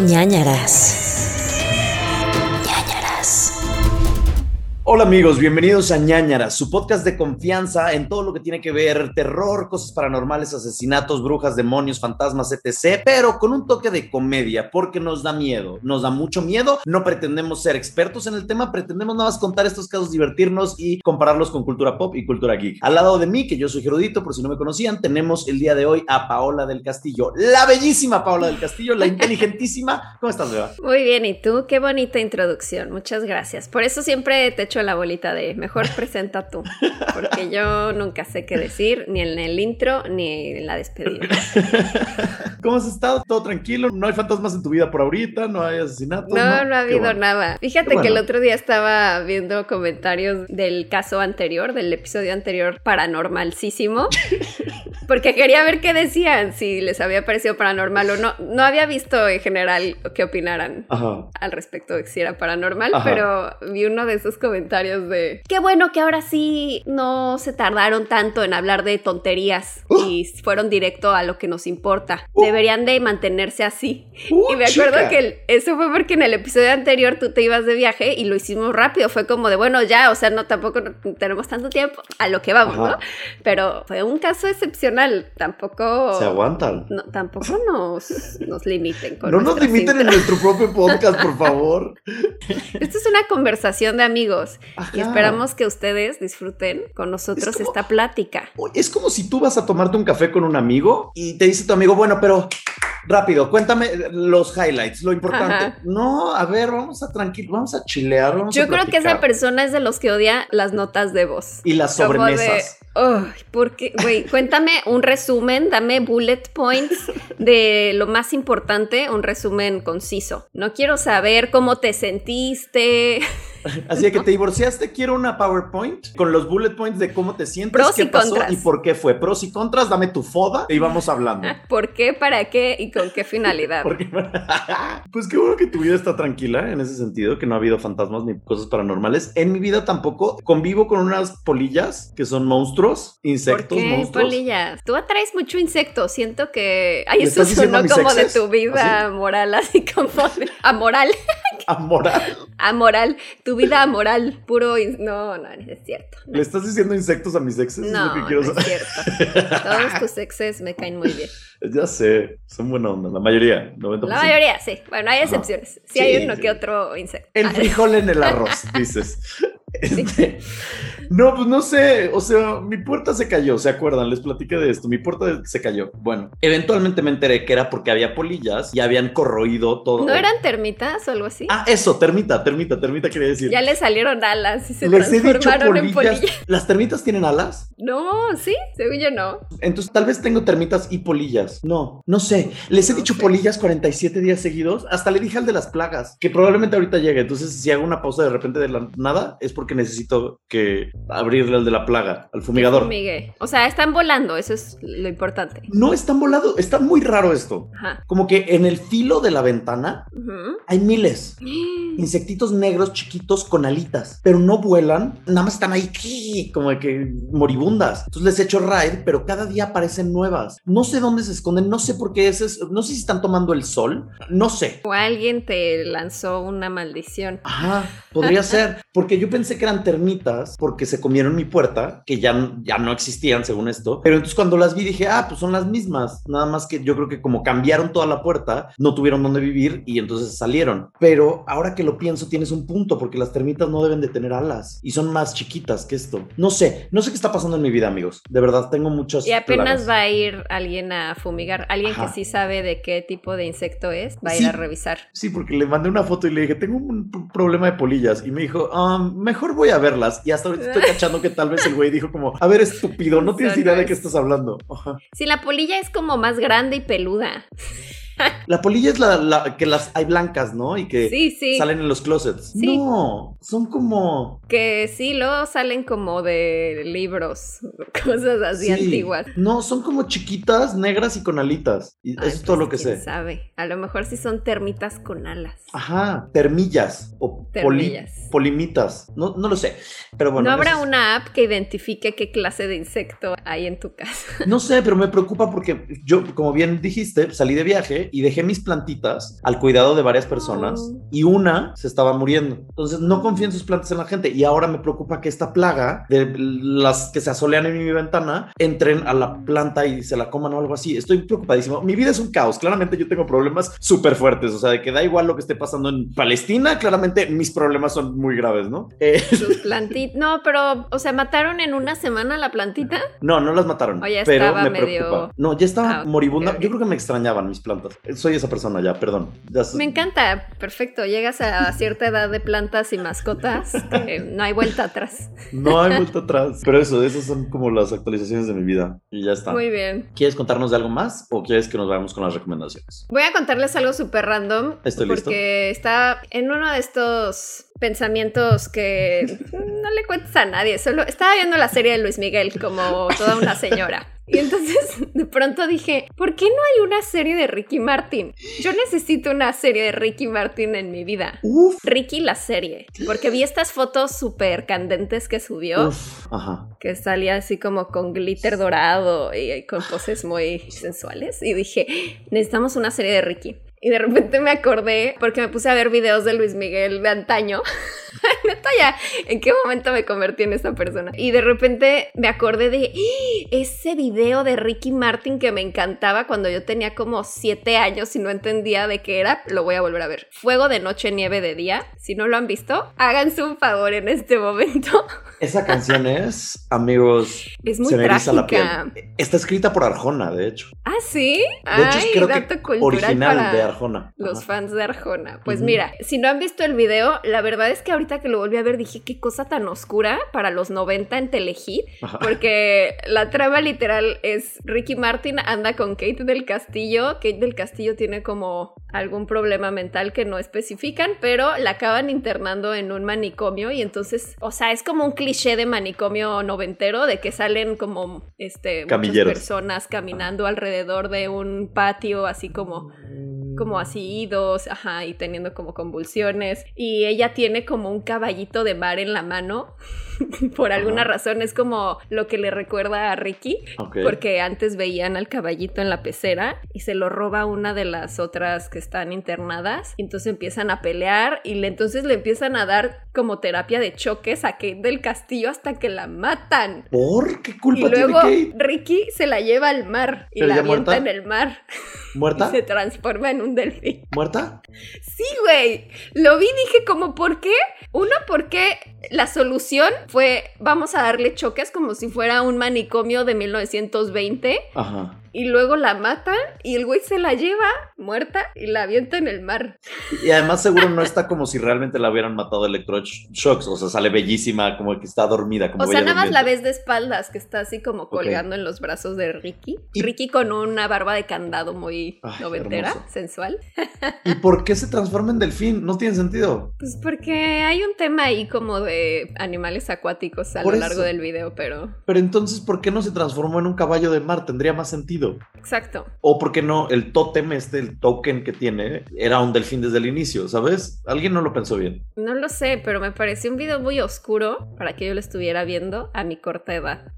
ñañaras. Hola amigos, bienvenidos a ñañaras, su podcast de confianza en todo lo que tiene que ver terror, cosas paranormales, asesinatos, brujas, demonios, fantasmas, etc. Pero con un toque de comedia, porque nos da miedo, nos da mucho miedo. No pretendemos ser expertos en el tema, pretendemos nada más contar estos casos, divertirnos y compararlos con cultura pop y cultura geek. Al lado de mí, que yo soy Gerudito, por si no me conocían, tenemos el día de hoy a Paola del Castillo, la bellísima Paola del Castillo, la inteligentísima. ¿Cómo estás, Beba? Muy bien, ¿y tú? Qué bonita introducción, muchas gracias. Por eso siempre te la bolita de mejor presenta tú, porque yo nunca sé qué decir, ni en el intro ni en la despedida. ¿Cómo has estado? ¿Todo tranquilo? ¿No hay fantasmas en tu vida por ahorita? ¿No hay asesinatos? No, no ha habido bueno. nada. Fíjate que el otro día estaba viendo comentarios del caso anterior, del episodio anterior paranormalísimo, porque quería ver qué decían, si les había parecido paranormal o no. No había visto en general qué opinaran Ajá. al respecto de si era paranormal, Ajá. pero vi uno de esos comentarios de qué bueno que ahora sí no se tardaron tanto en hablar de tonterías Uh. y fueron directo a lo que nos importa. Uh. Deberían de mantenerse así. Uh, y me acuerdo chica. que eso fue porque en el episodio anterior tú te ibas de viaje y lo hicimos rápido. Fue como de, bueno, ya, o sea, no tampoco tenemos tanto tiempo a lo que vamos, Ajá. ¿no? Pero fue un caso excepcional. Tampoco... Se aguantan. no, tampoco nos, nos limiten con No nos limiten en nuestro propio podcast, por favor. Esto es una conversación de amigos y esperamos que ustedes disfruten con nosotros Es como- esta plática. Es como si tú vas a tomarte un café con un amigo y te dice tu amigo, bueno, pero rápido, cuéntame los highlights, lo importante. Ajá. No, a ver, vamos a tranquilo, vamos a chilear, vamos Yo a creo que esa persona es de los que odia las notas de voz. Y las Como de, sobremesas. "Ay, porque, güey, cuéntame un resumen, dame bullet points de lo más importante, un resumen conciso. No quiero saber cómo te sentiste, Así que te divorciaste, quiero una PowerPoint con los bullet points de cómo te sientes, Pros qué y pasó contras. y por qué fue. Pros y contras, dame tu foda y vamos hablando. por qué, para qué y con qué finalidad. Porque, pues qué bueno que tu vida está tranquila en ese sentido, que no ha habido fantasmas ni cosas paranormales. En mi vida tampoco. Convivo con unas polillas que son monstruos, ¿Por insectos, qué, monstruos. polillas? Tú atraes mucho insecto. Siento que. Ay, ¿Le eso sonó como de tu vida moral, así como de. Amoral. Amoral. Amoral. Tu vida amoral. Puro. No, no, no es cierto. ¿Le estás diciendo insectos a mis exes? Es lo No, que quiero no es cierto. Todos tus exes me caen muy bien. Ya sé, son buena onda, la mayoría, 90%. La mayoría, sí. Bueno, hay excepciones. Sí, Sí, hay uno sí. que otro insecto. El Ah, frijol en el arroz, dices. Este, no, pues no sé, o sea, mi puerta se cayó, ¿se acuerdan? Les platiqué de esto, mi puerta se cayó. Bueno, eventualmente me enteré que era porque había polillas y habían corroído todo. ¿No eran termitas o algo así? Ah, eso, termita, termita, termita quería decir. Ya le salieron alas y se Les he dicho transformaron en polillas. polillas. ¿Las termitas tienen alas? No, sí, según yo no. Entonces tal vez tengo termitas y polillas. No, no sé. Les he No dicho sé. polillas 47 días seguidos. Hasta le dije al de las plagas, que probablemente ahorita llegue. Entonces si hago una pausa de repente de la nada, es porque necesito que abrirle al de la plaga, al fumigador. Fumigue. O sea, están volando, eso es lo importante. No están volado, está muy raro esto. Ajá. Como que en el filo de la ventana hay miles. Insectitos negros chiquitos con alitas, pero no vuelan, nada más están ahí como de que moribundas. Entonces les echo raid, pero cada día aparecen nuevas. No sé dónde se esconden, no sé por qué es, no sé si están tomando el sol, no sé. O alguien te lanzó una maldición. Ajá, podría ser, porque yo pensé que eran termitas porque se comieron mi puerta, que ya, ya no existían según esto, pero entonces cuando las vi dije, ah, pues son las mismas, nada más que yo creo que como cambiaron toda la puerta, no tuvieron dónde vivir y entonces salieron. Pero ahora que lo pienso, tienes un punto, porque las termitas no deben de tener alas y son más chiquitas que esto. No sé, no sé qué está pasando en mi vida, amigos. De verdad, tengo muchos... Y apenas plagas. va a ir alguien a fumigar. Alguien Ajá. que sí sabe de qué tipo de insecto es, va a ir a revisar. Sí, porque le mandé una foto y le dije, tengo un problema de polillas. Y me dijo, "Ah, mejor voy a verlas. Y hasta ahorita estoy cachando que tal vez el güey dijo como, a ver, estúpido, no tienes idea de qué es. estás hablando. Si la polilla es como más grande y peluda. La polilla es la, la que las hay blancas, ¿no? Y que Sí, sí. salen en los closets. Sí. No, son como... Que sí, luego salen como de libros, cosas así sí. antiguas. No, son como chiquitas, negras y con alitas. Y Ay, eso es todo pues, lo que quién sé. sabe. A lo mejor sí son termitas con alas. Ajá, termillas o poli- Termillas. polimitas. No, no lo sé. Pero bueno. ¿No habrá es- una app que identifique qué clase de insecto hay en tu casa? No sé, pero me preocupa porque yo, como bien dijiste, salí de viaje noche y dejé mis plantitas al cuidado de varias personas Oh. y una se estaba muriendo. Entonces no confío en sus plantas en la gente y ahora me preocupa que esta plaga de las que se asolean en mi ventana entren a la planta y se la coman o algo así. Estoy preocupadísimo. Mi vida es un caos. Claramente yo tengo problemas súper fuertes. O sea, de que da igual lo que esté pasando en Palestina. Claramente mis problemas son muy graves, ¿no? Eh, Sus plantitas. No, pero, o sea, mataron en una semana la plantita. no, no las mataron. O ya pero estaba me medio-. No, ya estaba Ah, moribunda. ok. Yo creo que me extrañaban mis plantas. Soy esa persona ya, perdón. Ya Me encanta, perfecto. Llegas a cierta edad de plantas y mascotas que no hay vuelta atrás. No hay vuelta atrás. Pero eso, esas son como las actualizaciones de mi vida. Y ya está. Muy bien. ¿Quieres contarnos de algo más o quieres que nos vayamos con las recomendaciones? Voy a contarles algo súper random. Estoy listo. Porque está en uno de estos pensamientos que no le cuentes a nadie. Solo estaba viendo la serie de Luis Miguel como toda una señora. Y entonces de pronto dije, ¿por qué no hay una serie de Ricky Martin? Yo necesito una serie de Ricky Martin en mi vida. Uf. Ricky la serie, porque vi estas fotos súper candentes que subió, Uf. Ajá. que salía así como con glitter dorado y con poses muy sensuales, y dije, necesitamos una serie de Ricky. Y de repente me acordé, porque me puse a ver videos de Luis Miguel de antaño. Neta ya, ¿en qué momento me convertí en esta persona? Y de repente me acordé de ¡Ah! ese video de Ricky Martin que me encantaba cuando yo tenía como siete años y no entendía de qué era. Lo voy a volver a ver. Fuego de noche, nieve de día. Si no lo han visto, háganse un favor en este momento. Esa canción es, amigos, Es muy se me eriza la piel. Está escrita por Arjona, de hecho. ¿Ah, sí? De hecho, Ay, creo que original para de Arjona. Los Ajá. fans de Arjona. Pues mira, si no han visto el video, la verdad es que ahorita que lo volví a ver dije, qué cosa tan oscura para los 90 en Telehit. Ajá. Porque la trama literal es Ricky Martin anda con Kate del Castillo. Kate del Castillo tiene como algún problema mental que no especifican, pero la acaban internando en un manicomio y entonces, o sea, es como un cliché de manicomio noventero de que salen como este muchas personas caminando alrededor de un patio así como como así idos, ajá, y teniendo como convulsiones. Y ella tiene como un caballito de mar en la mano. Por alguna Ajá. razón es como lo que le recuerda a Ricky. Ok. Porque antes veían al caballito en la pecera y se lo roba una de las otras que están internadas. Y entonces empiezan a pelear y le, entonces le empiezan a dar como terapia de choques a Kate del Castillo hasta que la matan. ¿Por qué Y culpa luego tiene Kate? Ricky se la lleva al mar y ¿Pero la avienta muerta? en el mar y ¿Muerta? se transforma en un delfín. ¿Muerta? Sí, güey. Lo vi y dije como, ¿por qué? Uno, porque la solución fue, vamos a darle choques como si fuera un manicomio de 1920 Ajá. Y luego la matan y el güey se la lleva muerta y la avienta en el mar. Y además seguro no está como si realmente la hubieran matado electroshocks. O sea, sale bellísima, como que está dormida. Como O sea, nada más la ves de espaldas, que está así como colgando en los brazos de Ricky. Y- Ricky con una barba de candado muy Ay, noventera, hermoso. sensual. ¿Y por qué se transforma en delfín? No tiene sentido. Pues porque hay un tema ahí como de animales acuáticos a Por lo eso. largo del video, pero Pero entonces, ¿por qué no se transformó en un caballo de mar? Tendría más sentido. Exacto. O por qué no el tótem, este, el token que tiene, era un delfín desde el inicio, ¿sabes? Alguien no lo pensó bien. No lo sé, pero me pareció un video muy oscuro para que yo lo estuviera viendo a mi corta edad.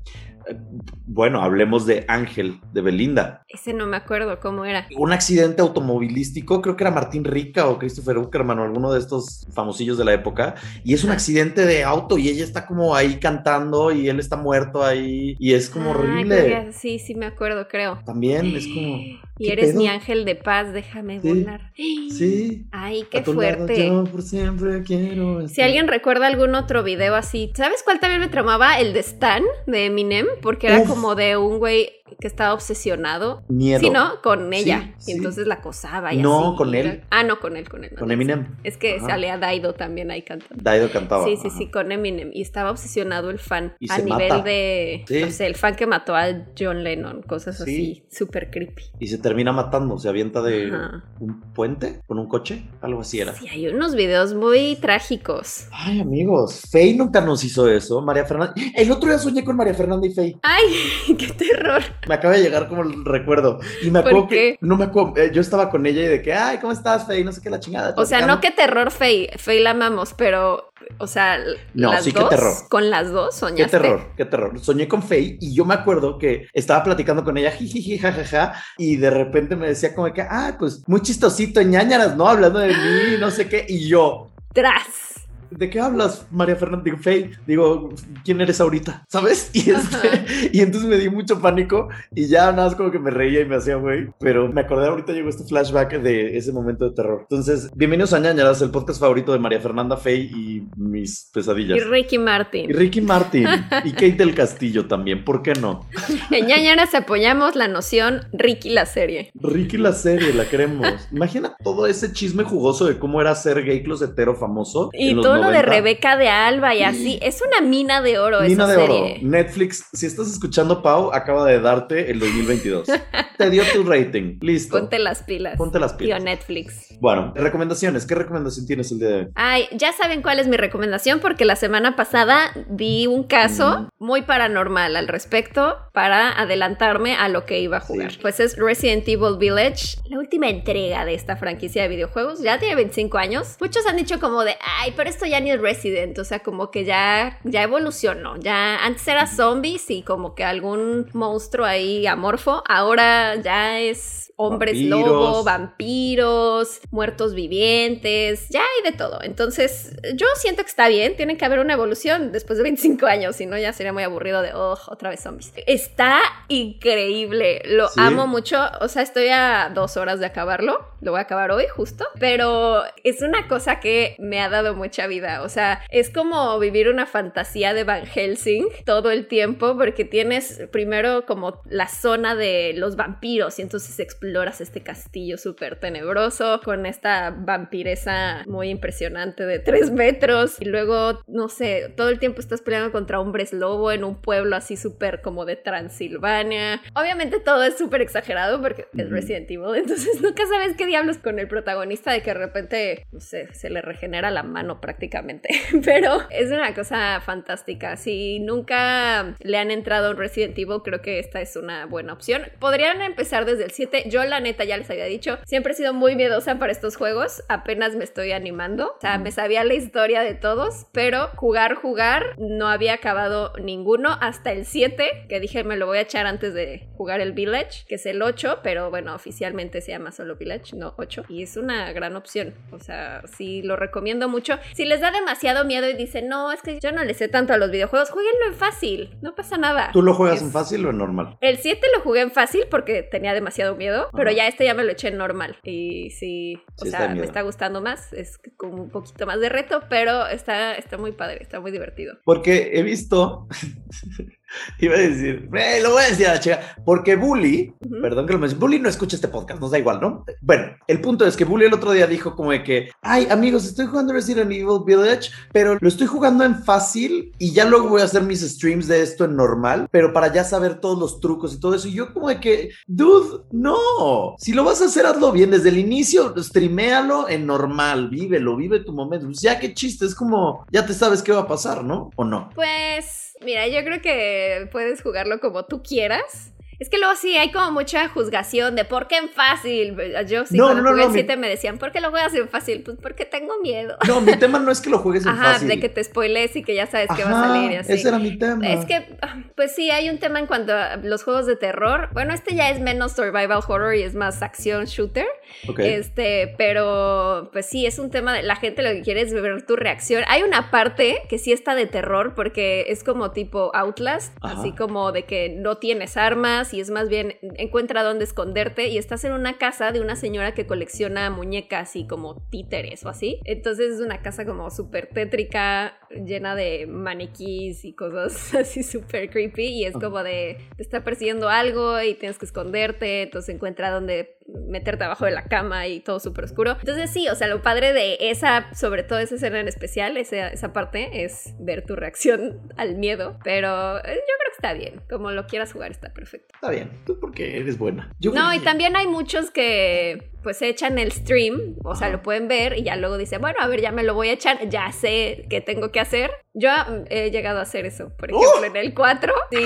Bueno, hablemos de Ángel, de Belinda. Ese no me acuerdo cómo era. Un accidente automovilístico, creo que era Martín Rica o Christopher Uckerman o alguno de estos famosillos de la época. Y es un accidente de auto y ella está como ahí cantando y él está muerto ahí y es como Ah, horrible. que- sí, sí me acuerdo, creo. También es como... Y ¿qué eres pedo? mi ángel de paz, déjame Sí. volar. Sí. Ay, a qué lado fuerte. yo por siempre quiero Si alguien recuerda algún otro video así, ¿sabes cuál también me tramaba? El de Stan de Eminem, porque era Uf. como de un güey que estaba obsesionado. Miedo. Sí, ¿no? Con ella. Sí, Y entonces la acosaba y No, así. con él. Ah, no, con él, con él. no, Con Eminem. Es que Ajá. salía Daido también ahí cantando. Daido cantaba. Sí, sí, ajá. sí, con Eminem. Y estaba obsesionado el fan. Y a se nivel mata. de. No sé, el fan que mató a John Lennon. Cosas Sí. así, súper creepy. Y se termina matando, se avienta de Ajá. un puente con un coche, algo así era. Sí, hay unos videos muy trágicos. Ay, amigos, Faye nunca nos hizo eso. María Fernanda. El otro día soñé con María Fernanda y Faye. ¡Ay! ¡Qué terror! Me acaba de llegar como el recuerdo. Y me ¿Por acuerdo qué? que. No me acuerdo. eh, yo estaba con ella y de que, ay, ¿cómo estás, Faye? No sé qué, la chingada. O sea, no que terror Faye. Faye la amamos, pero o sea, No, las sí, qué dos, terror. con las dos Qué soñaste. terror, qué terror. Soñé con Faye y yo me acuerdo que estaba platicando con ella, jijiji, jajaja, y de repente me decía como que, ah, pues muy chistosito, ñañaras, ¿no? Hablando de mí, no sé qué, y yo, Tras. ¿De qué hablas, María Fernanda? Digo, Faye, digo, ¿quién eres ahorita? ¿Sabes? Y, este, y entonces me di mucho pánico y ya nada más como que me reía y me hacía güey, pero me acordé ahorita llegó este flashback de ese momento de terror. Entonces, bienvenidos a ñañaras, el podcast favorito de María Fernanda, Faye y mis pesadillas. Y Ricky Martin. Y Ricky Martin y Kate del Castillo también, ¿por qué no? En ñañaras apoyamos la noción Ricky la serie. Ricky la serie, la queremos. Imagina todo ese chisme jugoso de cómo era ser gay closetero famoso. Y en los todo lo de 90. Rebeca de Alba y así. Es una mina de oro Mina esa de oro. Netflix, si estás escuchando, Pau, acaba de darte el 2022. Te dio tu rating. Listo. Ponte las pilas. Ponte las Tío pilas. Netflix. Bueno, recomendaciones. ¿Qué recomendación tienes el día de hoy? Ay, ya saben cuál es mi recomendación porque la semana pasada di un caso Mm. muy paranormal al respecto para adelantarme a lo que iba a jugar. Sí. Pues es Resident Evil Village, la última entrega de esta franquicia de videojuegos. Ya tiene 25 años. Muchos han dicho como de, ay, pero esto ya ni es Resident, o sea, como que ya, ya evolucionó. Ya antes era zombies y como que algún monstruo ahí amorfo. Ahora ya es hombres Vampiros. lobo, vampiros, muertos vivientes, ya hay de todo. Entonces, yo siento que está bien, tiene que haber una evolución después de 25 años, si no ya sería muy aburrido de, oh, otra vez zombies. Está increíble, lo Sí. amo mucho, o sea, estoy a dos horas de acabarlo, lo voy a acabar hoy justo, pero es una cosa que me ha dado mucha vida, o sea, es como vivir una fantasía de Van Helsing todo el tiempo, porque tienes primero como la zona de los vampiros y entonces exploras este castillo súper tenebroso con esta vampiresa muy impresionante de tres metros y luego, no sé, todo el tiempo estás peleando contra hombres lobo en un pueblo así súper como de Transilvania. Obviamente todo es súper exagerado porque es. Resident Evil, entonces nunca sabes qué diablos con el protagonista de que de repente, no sé, se le regenera la mano prácticamente, pero es una cosa fantástica. Si nunca le han entrado a un Resident Evil, creo que esta es una buena opción. Podrían empezar desde el 7. Yo la neta ya les había dicho, siempre he sido muy miedosa para estos juegos, apenas me estoy animando. O sea, me sabía la historia de todos, pero jugar, jugar, no había acabado ninguno hasta el 7, que dije me lo voy a echar antes de jugar el Village, que es el 8, pero bueno, oficialmente se llama solo Village, no 8. Y es una gran opción. O sea, sí lo recomiendo mucho. Si les da demasiado miedo y dicen, no, es que yo no le sé tanto a los videojuegos, jueguenlo en fácil, no pasa nada. ¿Tú lo juegas Es- en fácil o en normal? el 7 lo jugué en fácil porque tenía demasiado miedo, pero ya este ya me lo eché normal. Y sí, o Sí está sea, de me está gustando más, es como un poquito más de reto, pero está, está muy padre, está muy divertido. Porque he visto. Iba a decir, eh, lo voy a decir a la chica, porque Bully, perdón que lo mencioné, Bully no escucha este podcast, nos da igual, ¿no? Bueno, el punto es que Bully el otro día dijo como de que, ay, amigos, estoy jugando Resident Evil Village, pero lo estoy jugando en fácil y ya luego voy a hacer mis streams de esto en normal, pero para ya saber todos los trucos y todo eso. Y yo como de que, dude, no, si lo vas a hacer, hazlo bien desde el inicio, streaméalo en normal, vívelo, vive tu momento. Ya qué chiste, es como, ya te sabes qué va a pasar, ¿no? ¿O no? Pues, mira, yo creo que puedes jugarlo como tú quieras. Es que luego sí hay como mucha juzgación de por qué en fácil. Yo sí, No, cuando no, no, jugué el mi- 7 me decían, ¿por qué lo juegas en fácil? Pues porque tengo miedo. No, mi tema no es que lo juegues en Ajá, fácil. de que te spoiles y que ya sabes que va Ajá, a salir y así. Ese era mi tema. Es que, ah, pues sí, hay un tema en cuanto a los juegos de terror. Bueno, este ya es menos survival horror y es más acción shooter. Ok. Este, pero pues sí, es un tema de la gente lo que quiere es ver tu reacción. Hay una parte que sí está de terror porque es como tipo Outlast, Ajá. así como de que no tienes armas y es más bien encuentra dónde esconderte y estás en una casa de una señora que colecciona muñecas y como títeres o así. Entonces es una casa como súper tétrica, llena de maniquís y cosas así súper creepy y es como de te está persiguiendo algo y tienes que esconderte, entonces encuentra dónde meterte abajo de la cama y todo súper oscuro. Entonces sí, o sea, lo padre de esa, sobre todo esa escena en especial, esa, esa parte, es ver tu reacción al miedo, pero eh, yo creo que está bien, como lo quieras jugar está perfecto. Está bien, tú porque eres buena. Yo No, y también hay muchos que pues se echan el stream, o sea, lo pueden ver y ya luego dice, bueno, a ver, ya me lo voy a echar, ya sé qué tengo que hacer. Yo mm, he llegado a hacer eso, por ejemplo, en el 4, sí,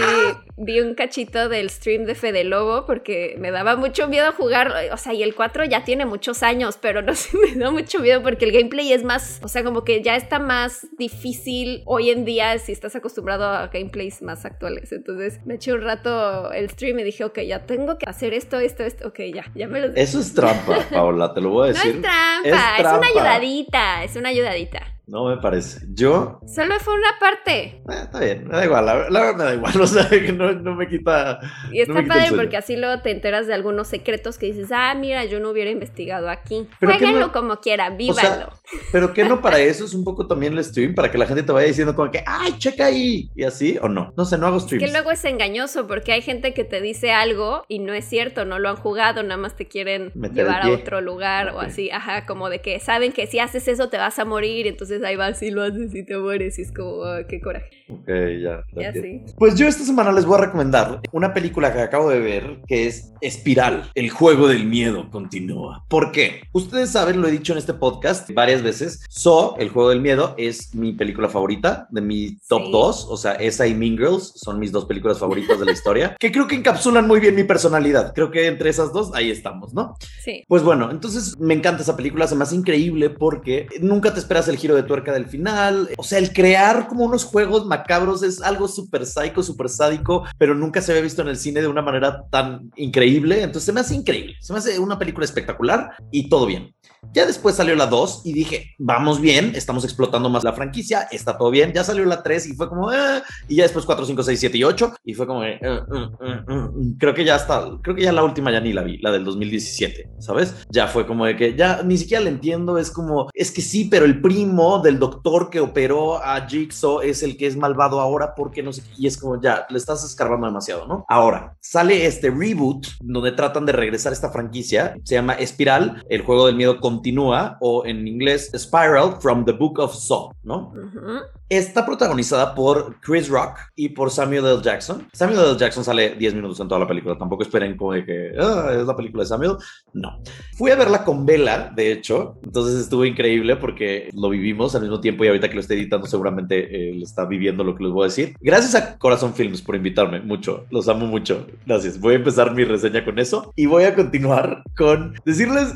vi un cachito del stream de Fede Lobo porque me daba mucho miedo jugar, o sea, y el 4 ya tiene muchos años, pero no sé, me da mucho miedo porque el gameplay es más, o sea, como que ya está más difícil hoy en día si estás acostumbrado a gameplays más actuales. Entonces me eché un rato el stream y dije, ok, ya tengo que hacer esto, esto, esto, ok, ya, ya me lo... Eso es trampa, Paola, te lo voy a decir. No es trampa, es, una ayudadita, es una ayudadita. No me parece. Yo. Solo fue una parte. Eh, está bien, me da igual. La, verdad me da igual. O sea, que no, no me quita. Y está padre porque así luego te enteras de algunos secretos que dices, ah, mira, yo no hubiera investigado aquí. Pero Jueguenlo como quieran, vívanlo. pero que no para eso es un poco también el stream, para que la gente te vaya diciendo como que, ay, checa ahí. Y así, o no. No sé, no hago streams. que luego es engañoso porque hay gente que te dice algo y no es cierto, no lo han jugado, nada más te quieren llevar a otro lugar o así. Ajá, como de que saben que si haces eso te vas a morir, entonces ahí vas y lo haces y te mueres y es como, ah, qué coraje. Ok, ya. ya sí. Pues yo esta semana les voy a recomendar una película que acabo de ver que es Espiral, el juego del miedo continúa. ¿Por qué? Ustedes saben, lo he dicho en este podcast varias veces, So, el juego del miedo, es mi película favorita de mi top 2, o sea, esa y Mean Girls son mis dos películas favoritas de la historia, que creo que encapsulan muy bien mi personalidad. Creo que entre esas dos, ahí estamos, ¿no? Sí. Pues bueno, entonces me encanta esa película, se me hace increíble porque nunca te esperas el giro de tuerca del final. O sea, el crear como unos juegos macabros es algo súper psycho, súper sádico, pero nunca se había visto en el cine de una manera tan increíble. Entonces se me hace increíble. Se me hace una película espectacular y todo bien. Ya después salió la 2 y dije, vamos bien, estamos explotando más la franquicia, está todo bien. Ya salió la 3 y fue como, eh", y ya después 4, 5, 6, 7 y 8 y fue como, eh, eh, creo que ya está, creo que ya la última ya ni la vi, la del 2017, ¿sabes? Ya fue como de que ya ni siquiera la entiendo, es como, es que sí, pero el primo del doctor que operó a Jigsaw es el que es malvado ahora porque no sé qué, y es como, ya, le estás escarbando demasiado, ¿no? Ahora, sale este reboot donde tratan de regresar esta franquicia, se llama Espiral, el juego del miedo con continúa, o en inglés Spiral from the Book of Saw, ¿no? Está protagonizada por Chris Rock y por Samuel L. Jackson. Samuel L. Jackson sale 10 minutos en toda la película. Tampoco esperen como de que ah, es la película de Samuel. No. Fui a verla con Vela, de hecho. Entonces estuvo increíble porque lo vivimos al mismo tiempo y ahorita que lo estoy editando seguramente él está viviendo lo que les voy a decir. Gracias a Corazón Films por invitarme. Mucho. Los amo mucho. Gracias. Voy a empezar mi reseña con eso y voy a continuar con decirles...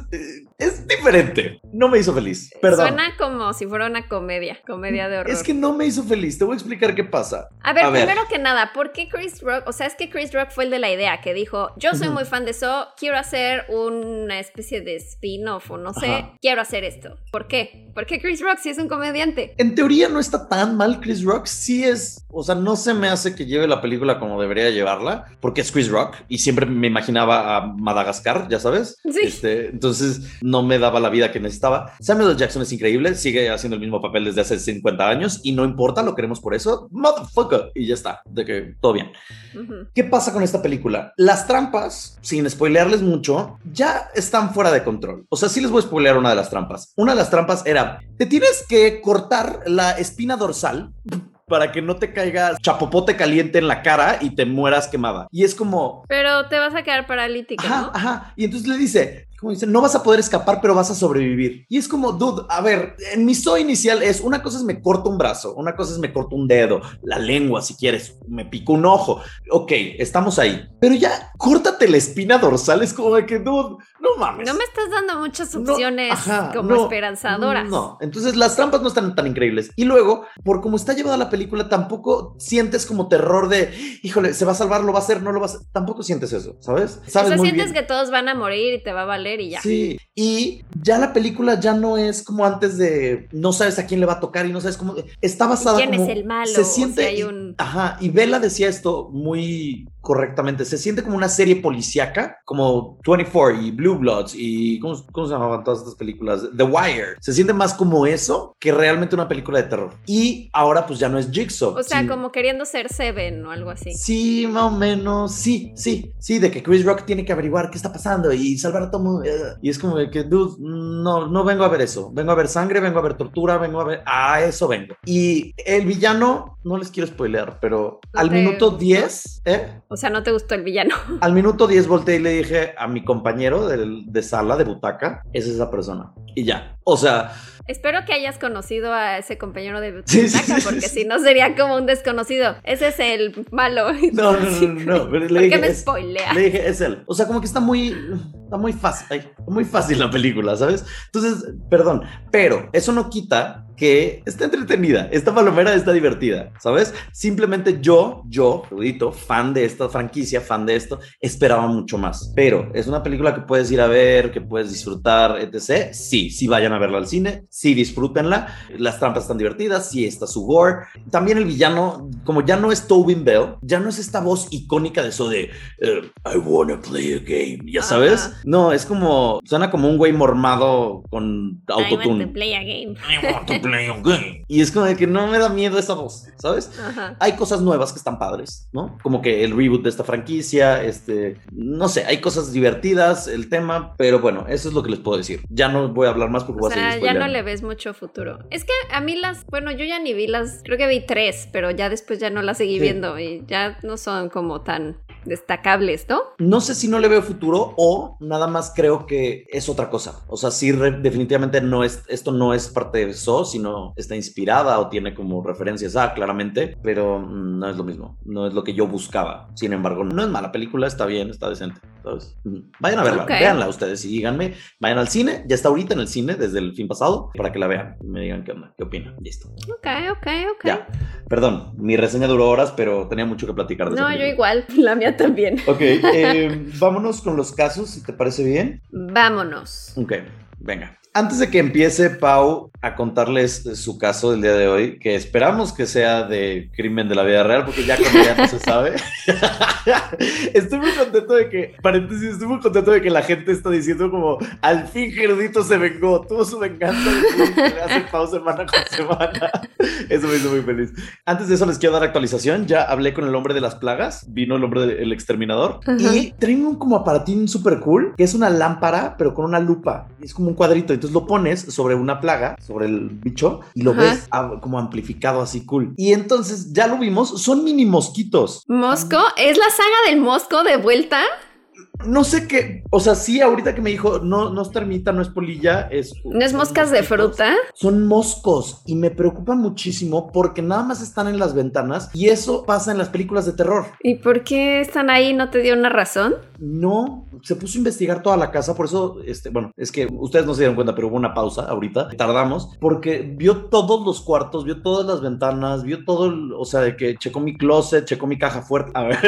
Es diferente. No me hizo feliz. Perdón. Suena como si fuera una comedia, comedia de horror. Es que no me hizo feliz. Te voy a explicar qué pasa. A ver, primero que nada, ¿por qué Chris Rock? O sea, es que Chris Rock fue el de la idea que dijo: Yo soy muy fan de eso, quiero hacer una especie de spin-off o no sé, quiero hacer esto. ¿Por qué? ¿Por qué Chris Rock si es un comediante? En teoría no está tan mal Chris Rock. Sí es. O sea, no se me hace que lleve la película como debería llevarla, porque es Chris Rock y siempre me imaginaba a Madagascar, ya sabes. Sí. Este, entonces no me daba la vida que necesitaba. Samuel L. Jackson es increíble, sigue haciendo el mismo papel desde hace 50 años y no importa, lo queremos por eso. Motherfucker. Y ya está, de que todo bien. ¿Qué pasa con esta película? Las trampas, sin spoilearles mucho, ya están fuera de control. O sea, sí les voy a spoilear una de las trampas. Una de las trampas era, te tienes que cortar la espina dorsal para que no te caiga chapopote caliente en la cara y te mueras quemada. Y es como... Pero te vas a quedar paralítica. Ajá, ajá. Y entonces le dice, como dicen, no vas a poder escapar, pero vas a sobrevivir. Y es como, dude, a ver, en mi so inicial es, una cosa es me corto un brazo, una cosa es me corto un dedo, la lengua si quieres, me pico un ojo. Ok, estamos ahí. Pero ya, córtate la espina dorsal, es como de que, dude, no mames. No me estás dando muchas opciones como esperanzadoras. No, entonces las trampas no están tan increíbles. Y luego, por cómo está llevada la película, tampoco sientes como terror de, híjole, se va a salvar, lo va a hacer, no lo va a hacer. Tampoco sientes eso, ¿sabes? ¿Sabes o sea, sientes que todos van a morir y te va a valer y ya. Sí, y ya la película ya no es como antes de no sabes a quién le va a tocar y no sabes cómo. Está basada. ¿Quién es el malo? Se siente. hay un... Ajá, y Bella decía esto muy correctamente. Se siente como una serie policíaca, como 24 y Blue Bloods y ¿cómo, se llamaban todas estas películas? The Wire. Se siente más como eso que realmente una película de terror. Y ahora pues ya no es Jigsaw. O sea, como queriendo ser Seven o algo así. Sí, más o menos. Sí, sí, sí, de que Chris Rock tiene que averiguar qué está pasando y salvar a todo eh, Y es como de que, dude, no, no vengo a ver eso. Vengo a ver sangre, vengo a ver tortura, vengo a ver... A eso vengo. Y el villano, no les quiero spoilear, pero al minuto 10, ¿eh? O sea, ¿no te gustó el villano? Al minuto 10 volteé y le dije a mi compañero de, de sala, de butaca, es esa persona. Y ya. O sea, Espero que hayas conocido a ese compañero de butaca, Sí, sí, porque sí. si no sería como un desconocido. Ese es el malo. no, no, no, no. pero le ¿Por dije, qué me es- spoilea? Le dije, es él. O sea, como que está muy, está muy fácil, ay, muy fácil la película, ¿sabes? Entonces, perdón, pero eso no quita que está entretenida, esta palomera está divertida, ¿sabes? Simplemente yo, yo, Rudito, fan de esta franquicia, fan de esto, esperaba mucho más. Pero es una película que puedes ir a ver, que puedes disfrutar, etc. Sí, sí vayan a verla al cine, sí disfrútenla. Las trampas están divertidas, sí está su gore. También el villano, como ya no es Tobin Bell, ya no es esta voz icónica de eso de eh, I wanna play a game, ya sabes. Ajá. No, es como, suena como un güey mormado con I want to autotune. play a game. I want to play a game. Y es como de que no me da miedo esa voz, ¿sabes? Ajá. Hay cosas nuevas que están padres, ¿no? Como que el reboot de esta franquicia, este, no sé, hay cosas divertidas, el tema, pero bueno, eso es lo que les puedo decir. Ya no voy a hablar más porque O voy a seguir ya no le ves mucho futuro. Es que a mí las, bueno, yo ya ni vi las, creo que vi tres, pero ya después ya no las seguí Sí. viendo y ya no son como tan destacables, ¿no? No sé si no le veo futuro o nada más creo que es otra cosa. O sea, sí, definitivamente no es, esto no es parte de eso, sino está inspirada o tiene como referencias a, claramente, pero mm, no es lo mismo. No es lo que yo buscaba. Sin embargo, no es mala película, está bien, está decente. ¿sabes? Ujú. Vayan a verla, Ok. véanla ustedes y díganme, vayan al cine, ya está ahorita en el cine desde el fin pasado, para que la vean y me digan qué onda, qué opinan. Listo. Ok, ok, ok. Ya. Perdón, mi reseña duró horas, pero tenía mucho que platicar de No, yo igual, la mía también. Ok, eh, vámonos con los casos, si te parece bien. Vámonos. Ok, venga. Antes de que empiece Pau a contarles su caso del día de hoy, que esperamos que sea de crimen de la vida real, porque ya como ya no se sabe. estoy muy contento de que, paréntesis, estoy muy contento de que la gente está diciendo como, al fin Gerudito se vengó, tuvo su venganza, hace Pau semana con semana. Eso me hizo muy feliz. Antes de eso les quiero dar actualización, ya hablé con el hombre de las plagas, vino el hombre del exterminador, Ajá. y traen un como aparatín súper cool, que es una lámpara, pero con una lupa. Es como un cuadrito. Entonces lo pones sobre una plaga, sobre el bicho, y lo Ajá. ves ah, como amplificado así cool. Y entonces ya lo vimos, son mini mosquitos. ¿Mosco? ¿Es la saga del Mosco de vuelta? No sé qué, o sea, sí, ahorita que me dijo, no, no es termita, no es polilla, es... ¿No es moscas de fruta? Son moscos y me preocupan muchísimo porque nada más están en las ventanas y eso pasa en las películas de terror. ¿Y por qué están ahí? ¿No te dio una razón? No, se puso a investigar toda la casa, por eso, este, bueno, es que ustedes no se dieron cuenta, pero hubo una pausa ahorita, tardamos, porque vio todos los cuartos, vio todas las ventanas, vio todo, el- o sea, de que checó mi closet, checó mi caja fuerte, a ver,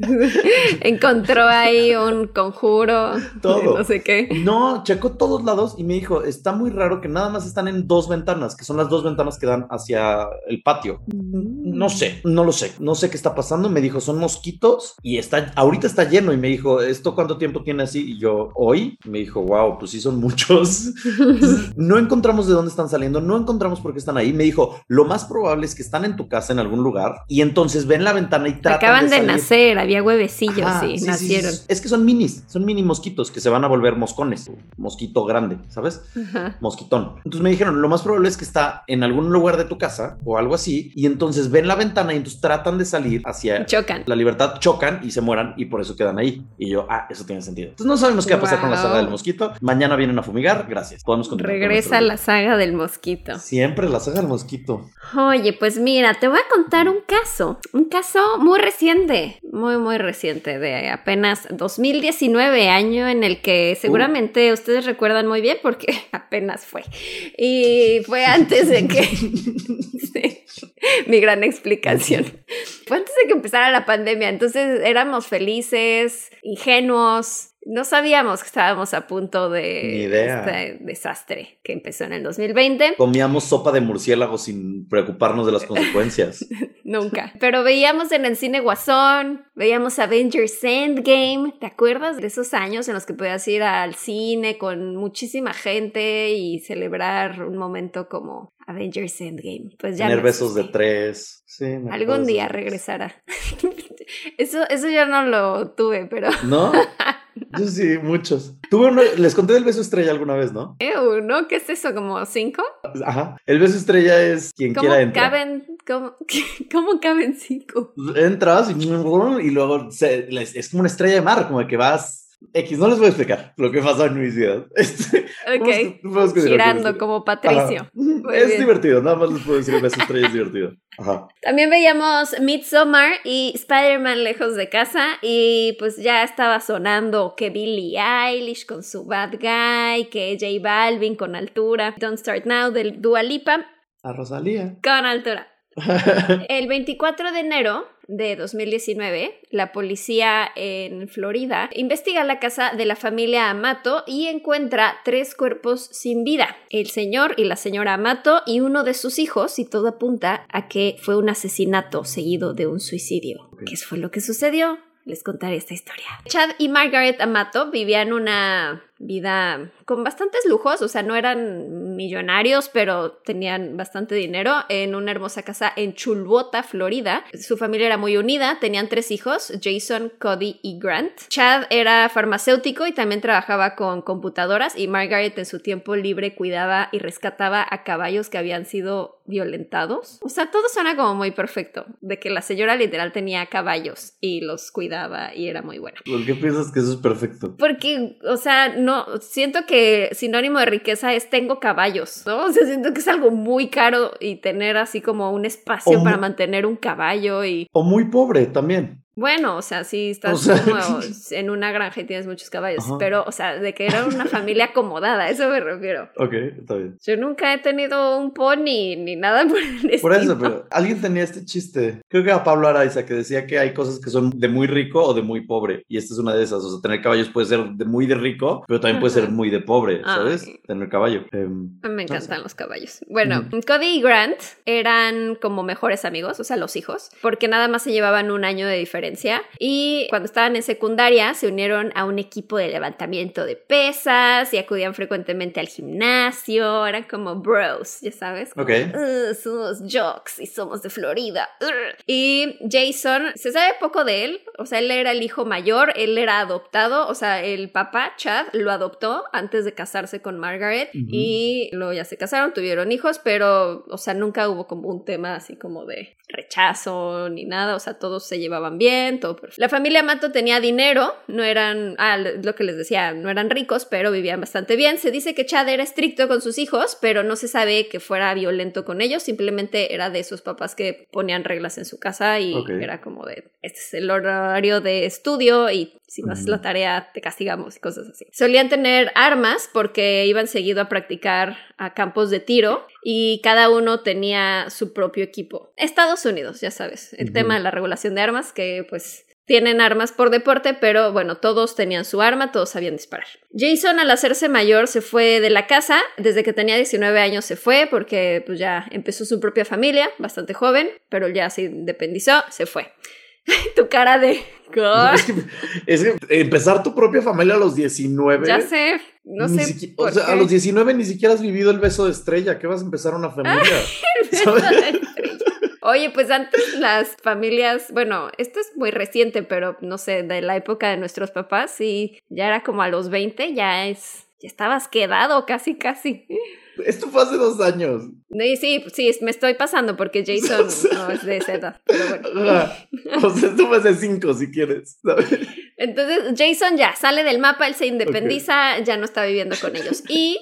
Encontró ahí un conjuro. Todo. No sé qué. no, checó todos lados y me dijo, está muy raro que nada más están en dos ventanas, que son las dos ventanas que dan hacia el patio. No sé, no lo sé, no sé qué está pasando. Me dijo, son mosquitos y está, ahorita está lleno. Y me dijo, ¿esto cuánto tiempo tiene así? Y yo, hoy, me dijo, wow, pues sí son muchos. Entonces, no encontramos de dónde están saliendo, no encontramos por qué están ahí. Me dijo, lo más probable es que están en tu casa en algún lugar y entonces ven la ventana y tratan Acaban de, salir. nacer, había huevecillos, Ajá, sí, sí, sí, nacieron. sí. Es que son minis, son mini mosquitos que se van a volver moscones. Mosquito grande, ¿sabes? Ajá. mosquitón. Entonces me dijeron, lo más probable es que está en algún lugar de tu casa o algo así, y entonces ven la ventana y entonces tratan de salir hacia Chocan. la libertad, chocan y se mueran y por eso quedan ahí. Y yo, ah, eso tiene sentido. Entonces no sabemos qué va a pasar con la saga del mosquito. Mañana vienen a fumigar, gracias. Podemos continuar. con Regresa la saga del mosquito. Siempre la saga del mosquito. Oye, pues mira, te voy a contar un caso, un caso muy reciente, muy, muy reciente, de apenas 2019, año en el que seguramente ustedes recuerdan muy bien porque apenas fue. Y fue antes de que... Mi gran explicación. Fue antes de que empezara la pandemia, entonces éramos felices, ingenuos. No sabíamos que estábamos a punto de este desastre que empezó en el 2020. Comíamos sopa de murciélago sin preocuparnos de las consecuencias. Nunca. Pero veíamos en el cine Guasón, veíamos Avengers Endgame. ¿Te acuerdas de esos años en los que podías ir al cine con muchísima gente y celebrar un momento como Avengers Endgame? Pues ya Tener no besos de tres. Sí, me acuerdo Algún día regresará. Eso, eso yo no lo tuve, pero ¿No? Yo sí, muchos. Tuve uno, les conté del beso estrella alguna vez, ¿no? Ew, ¿no? ¿Qué es eso? ¿Como cinco? Ajá. El beso estrella es quien ¿Cómo quiera entrar. caben, ¿Cómo, ¿Cómo caben cinco? Entras y, y luego se- es como una estrella de mar, como de que vas X, no les voy a explicar lo que pasa en mis videos. Este, Ok. vamos- vamos Girando como Patricio. Es bien. divertido, nada más les puedo decir que estrella es divertido. Ajá. También veíamos Midsommar y Spider-Man lejos de casa y pues ya estaba sonando que Billie Eilish con su Bad Guy, que J Balvin con altura, Don't Start Now del Dua Lipa A Rosalía. con altura. El 24 de enero de 2019, la policía en Florida investiga la casa de la familia Amato y encuentra tres cuerpos sin vida, el señor y la señora Amato y uno de sus hijos, y todo apunta a que fue un asesinato seguido de un suicidio. ¿Qué fue lo que sucedió? Les contaré esta historia. Chad y Margaret Amato vivían una vida con bastantes lujos, o sea, no eran millonarios, pero tenían bastante dinero en una hermosa casa en Chulbota, Florida. Su familia era muy unida, tenían tres hijos, Jason, Cody y Grant. Chad era farmacéutico y también trabajaba con computadoras y Margaret en su tiempo libre cuidaba y rescataba a caballos que habían sido violentados. O sea, todo suena como muy perfecto, de que la señora literal tenía caballos y los cuidaba y era muy buena. ¿Por qué piensas que eso es perfecto? Porque, o sea, no, siento que sinónimo de riqueza es tengo caballos, ¿no? O sea, siento que es algo muy caro y tener así como un espacio O para mantener un caballo y, O muy pobre también. Bueno, o sea, sí estás O sea- como en una granja y tienes muchos caballos, Ajá. pero, o sea, de que era una familia acomodada, a eso me refiero. Ok, está bien. Yo nunca he tenido un pony ni nada por el Por eso, estilo. pero alguien tenía este chiste. Creo que era Pablo Araiza que decía que hay cosas que son de muy rico o de muy pobre. Y esta es una de esas. O sea, tener caballos puede ser de muy de rico, pero también puede ser muy de pobre, ¿sabes? Tener caballo. Em, Me no encantan sé. los caballos. Bueno. Cody y Grant eran como mejores amigos, o sea, los hijos, porque nada más se llevaban un año de diferencia. Y cuando estaban en secundaria se unieron a un equipo de levantamiento de pesas y acudían frecuentemente al gimnasio. Eran como bros, ya sabes. Ok. "Ugh, somos jocks y somos de Florida. Ugh". Y Jason, se sabe poco de él, o sea, él era el hijo mayor, él era adoptado, o sea, el papá, Chad, lo adoptó antes de casarse con Margaret Ujú. y luego ya se casaron, tuvieron hijos, pero, o sea, nunca hubo como un tema así como de rechazo ni nada, o sea, todos se llevaban bien, todo perfecto. La familia Mato tenía dinero, no eran, ah, lo que les decía, no eran ricos, pero vivían bastante bien. Se dice que Chad era estricto con sus hijos, pero no se sabe que fuera violento con ellos, simplemente era de esos papás que ponían reglas en su casa y era como de, este es el horario de estudio y si no haces la tarea te castigamos y cosas así. Solían tener armas porque iban seguido a practicar a campos de tiro y cada uno tenía su propio equipo. Estados Unidos, ya sabes, el tema de la regulación de armas que pues tienen armas por deporte, pero bueno, todos tenían su arma, todos sabían disparar. Jason al hacerse mayor se fue de la casa, desde que tenía 19 años se fue porque pues ya empezó su propia familia, bastante joven, pero ya se independizó, se fue. tu cara de... Es que, es que empezar tu propia familia a los 19. Ya sé, no sé. o sea, a los 19 ni siquiera has vivido el beso de estrella. ¿Qué vas a empezar una familia? Oye, pues antes las familias, bueno, esto es muy reciente, pero no sé, de la época de nuestros papás, sí, ya era como a los 20, ya es, ya estabas quedado casi, casi. Esto fue hace dos años. Y sí, sí, me estoy pasando porque Jason no es de esa edad, pero bueno. O sea, esto fue hace cinco si quieres. ¿sabes? Entonces Jason ya sale del mapa, él se independiza, ya no está viviendo con ellos. Y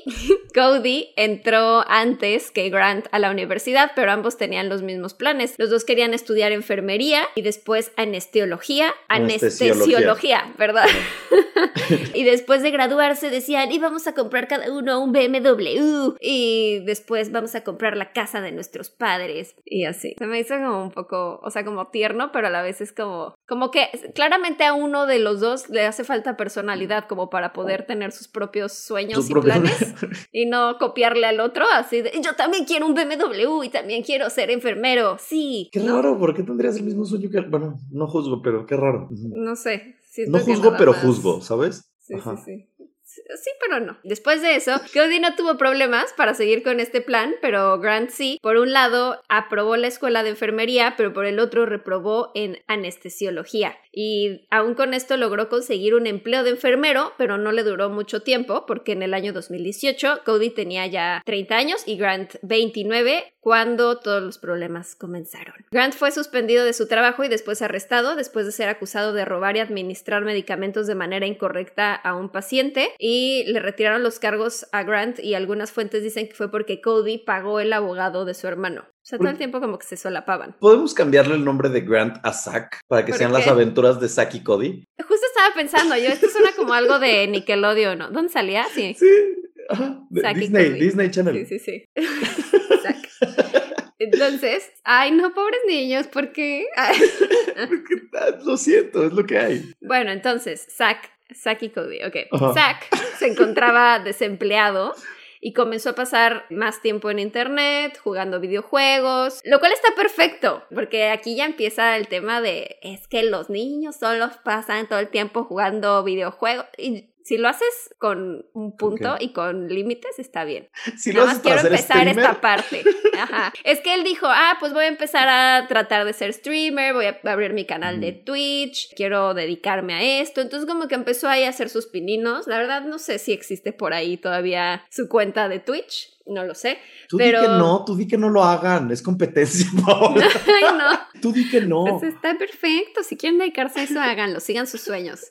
Cody entró antes que Grant a la universidad, pero ambos tenían los mismos planes. Los dos querían estudiar enfermería y después anestesiología, Anestesiología. anestesiología, ¿verdad? y después de graduarse decían, y vamos a comprar cada uno un BMW y después vamos a comprar la casa de nuestros padres y así. Se me hizo como un poco, o sea, como tierno, pero a la vez es como, como que claramente a uno de los dos le hace falta personalidad como para poder tener sus propios sueños Su y planes y no copiarle al otro así de, yo también quiero un BMW y también quiero ser enfermero, sí. Qué raro, ¿por qué tendrías el mismo sueño que? Bueno, no juzgo, pero qué raro. No sé. No juzgo, pero más- juzgo, ¿sabes? Sí, Ajá. sí, sí. Sí, pero no. Después de eso, Cody no tuvo problemas para seguir con este plan, pero Grant sí. Por un lado, aprobó la escuela de enfermería, pero por el otro reprobó en anestesiología. Y aún con esto logró conseguir un empleo de enfermero, pero no le duró mucho tiempo, porque en el año 2018 Cody tenía ya 30 años y Grant 29, cuando todos los problemas comenzaron. Grant fue suspendido de su trabajo y después arrestado después de ser acusado de robar y administrar medicamentos de manera incorrecta a un paciente y le retiraron los cargos a Grant y algunas fuentes dicen que fue porque Cody pagó el abogado de su hermano. O sea, todo el tiempo como que se solapaban. ¿Podemos cambiarle el nombre de Grant a Zack para que sean las aventuras de Zack y Cody? Justo estaba pensando yo, esto suena como algo de Nickelodeon, ¿no? ¿Dónde salía? Sí. Sí. Disney, Disney Channel. Sí, sí, sí. Entonces, ay, no, pobres niños, ¿por qué? lo siento, es lo que hay. Bueno, entonces, Zack, Zack y Cody, ok. Zack se encontraba desempleado y comenzó a pasar más tiempo en internet, jugando videojuegos, lo cual está perfecto, porque aquí ya empieza el tema de, es que los niños solo pasan todo el tiempo jugando videojuegos. Y si lo haces con un punto y con límites, está bien. Si Nada más quiero empezar esta parte. Ajá. Es que él dijo, ah, pues voy a empezar a tratar de ser streamer, voy a abrir mi canal de Twitch, quiero dedicarme a esto. Entonces como que empezó ahí a hacer sus pininos. La verdad no sé si existe por ahí todavía su cuenta de Twitch. No lo sé. Tú pero... di que no, tú di que no lo hagan, es competencia. Ay, no. Tú di que no. Pues está perfecto. Si quieren dedicarse a eso, háganlo, sigan sus sueños.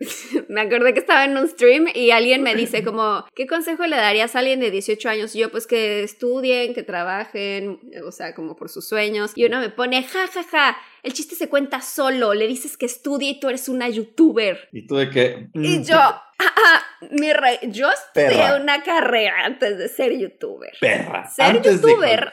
me acordé que estaba en un stream y alguien me dice como, ¿qué consejo le darías a alguien de 18 años? Y yo, pues que estudien, que trabajen, o sea, como por sus sueños. Y uno me pone, ja, ja, ja, el chiste se cuenta solo, le dices que estudie y tú eres una youtuber. Y tú de que... Y yo, ah, ah, mi rey, yo estudié una carrera antes de ser youtuber. Perra. Ser youtuber,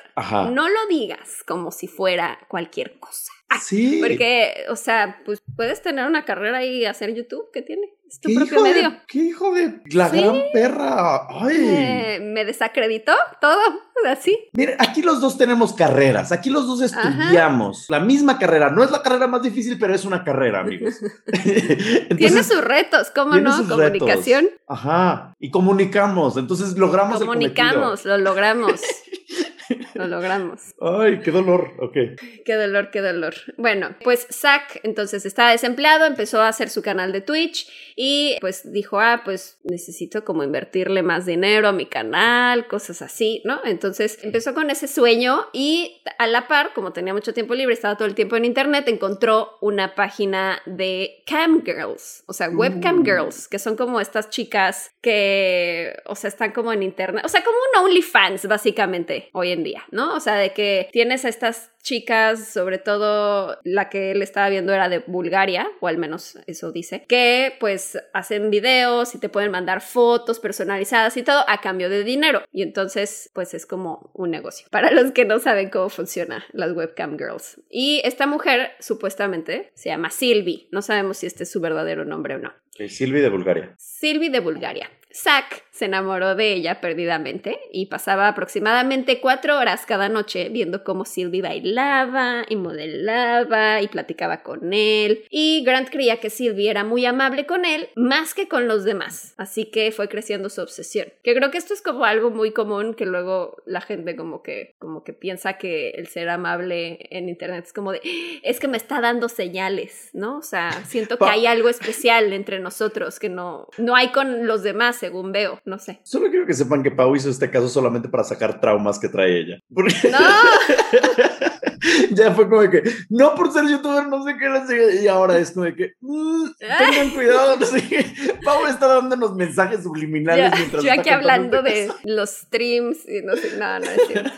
no lo digas como si fuera cualquier cosa. Sí. Porque, o sea, pues puedes tener una carrera y hacer YouTube, ¿qué tiene? Es tu propio medio. ¿Qué hijo de la gran perra? Ay. me desacreditó todo, así. Mire, aquí los dos tenemos carreras, aquí los dos estudiamos la misma carrera. No es la carrera más difícil, pero es una carrera, amigos. Tiene sus retos, ¿cómo no? Comunicación. Ajá. Y comunicamos, entonces logramos Comunicamos, lo logramos. Lo logramos. Ay, qué dolor. Ok. Qué dolor, qué dolor. Bueno, pues Zack entonces estaba desempleado, empezó a hacer su canal de Twitch y pues dijo, ah, pues necesito como invertirle más dinero a mi canal, cosas así, ¿no? Entonces empezó con ese sueño y a la par, como tenía mucho tiempo libre, estaba todo el tiempo en internet, encontró una página de cam girls, o sea, webcam mm. girls, que son como estas chicas que, o sea, están como en internet, o sea, como un OnlyFans básicamente hoy en día, ¿no? O sea, de que tienes a estas chicas, sobre todo la que él estaba viendo era de Bulgaria, o al menos eso dice, que pues hacen videos y te pueden mandar fotos personalizadas y todo a cambio de dinero. Y entonces pues es como un negocio. Para los que no saben cómo funciona las webcam girls. Y esta mujer supuestamente se llama Silvi. No sabemos si este es su verdadero nombre o no. Silvi de Bulgaria. Silvi de Bulgaria. Zack se enamoró de ella perdidamente y pasaba aproximadamente cuatro horas cada noche viendo cómo Sylvie bailaba y modelaba y platicaba con él. Y Grant creía que Sylvie era muy amable con él más que con los demás. Así que fue creciendo su obsesión. Que creo que esto es como algo muy común que luego la gente como que, como que piensa que el ser amable en internet es como de, es que me está dando señales, ¿no? O sea, siento que hay algo especial entre nosotros que no, no hay con los demás según veo, no sé. Solo quiero que sepan que Pau hizo este caso solamente para sacar traumas que trae ella. Porque... ¡No! ya fue como que, no por ser youtuber, no sé qué, y ahora es como de que, mm, tengan cuidado, no sé qué. Pau está dándonos mensajes subliminales mientras Yo aquí hablando de los streams y no sé, nada, no, no es cierto.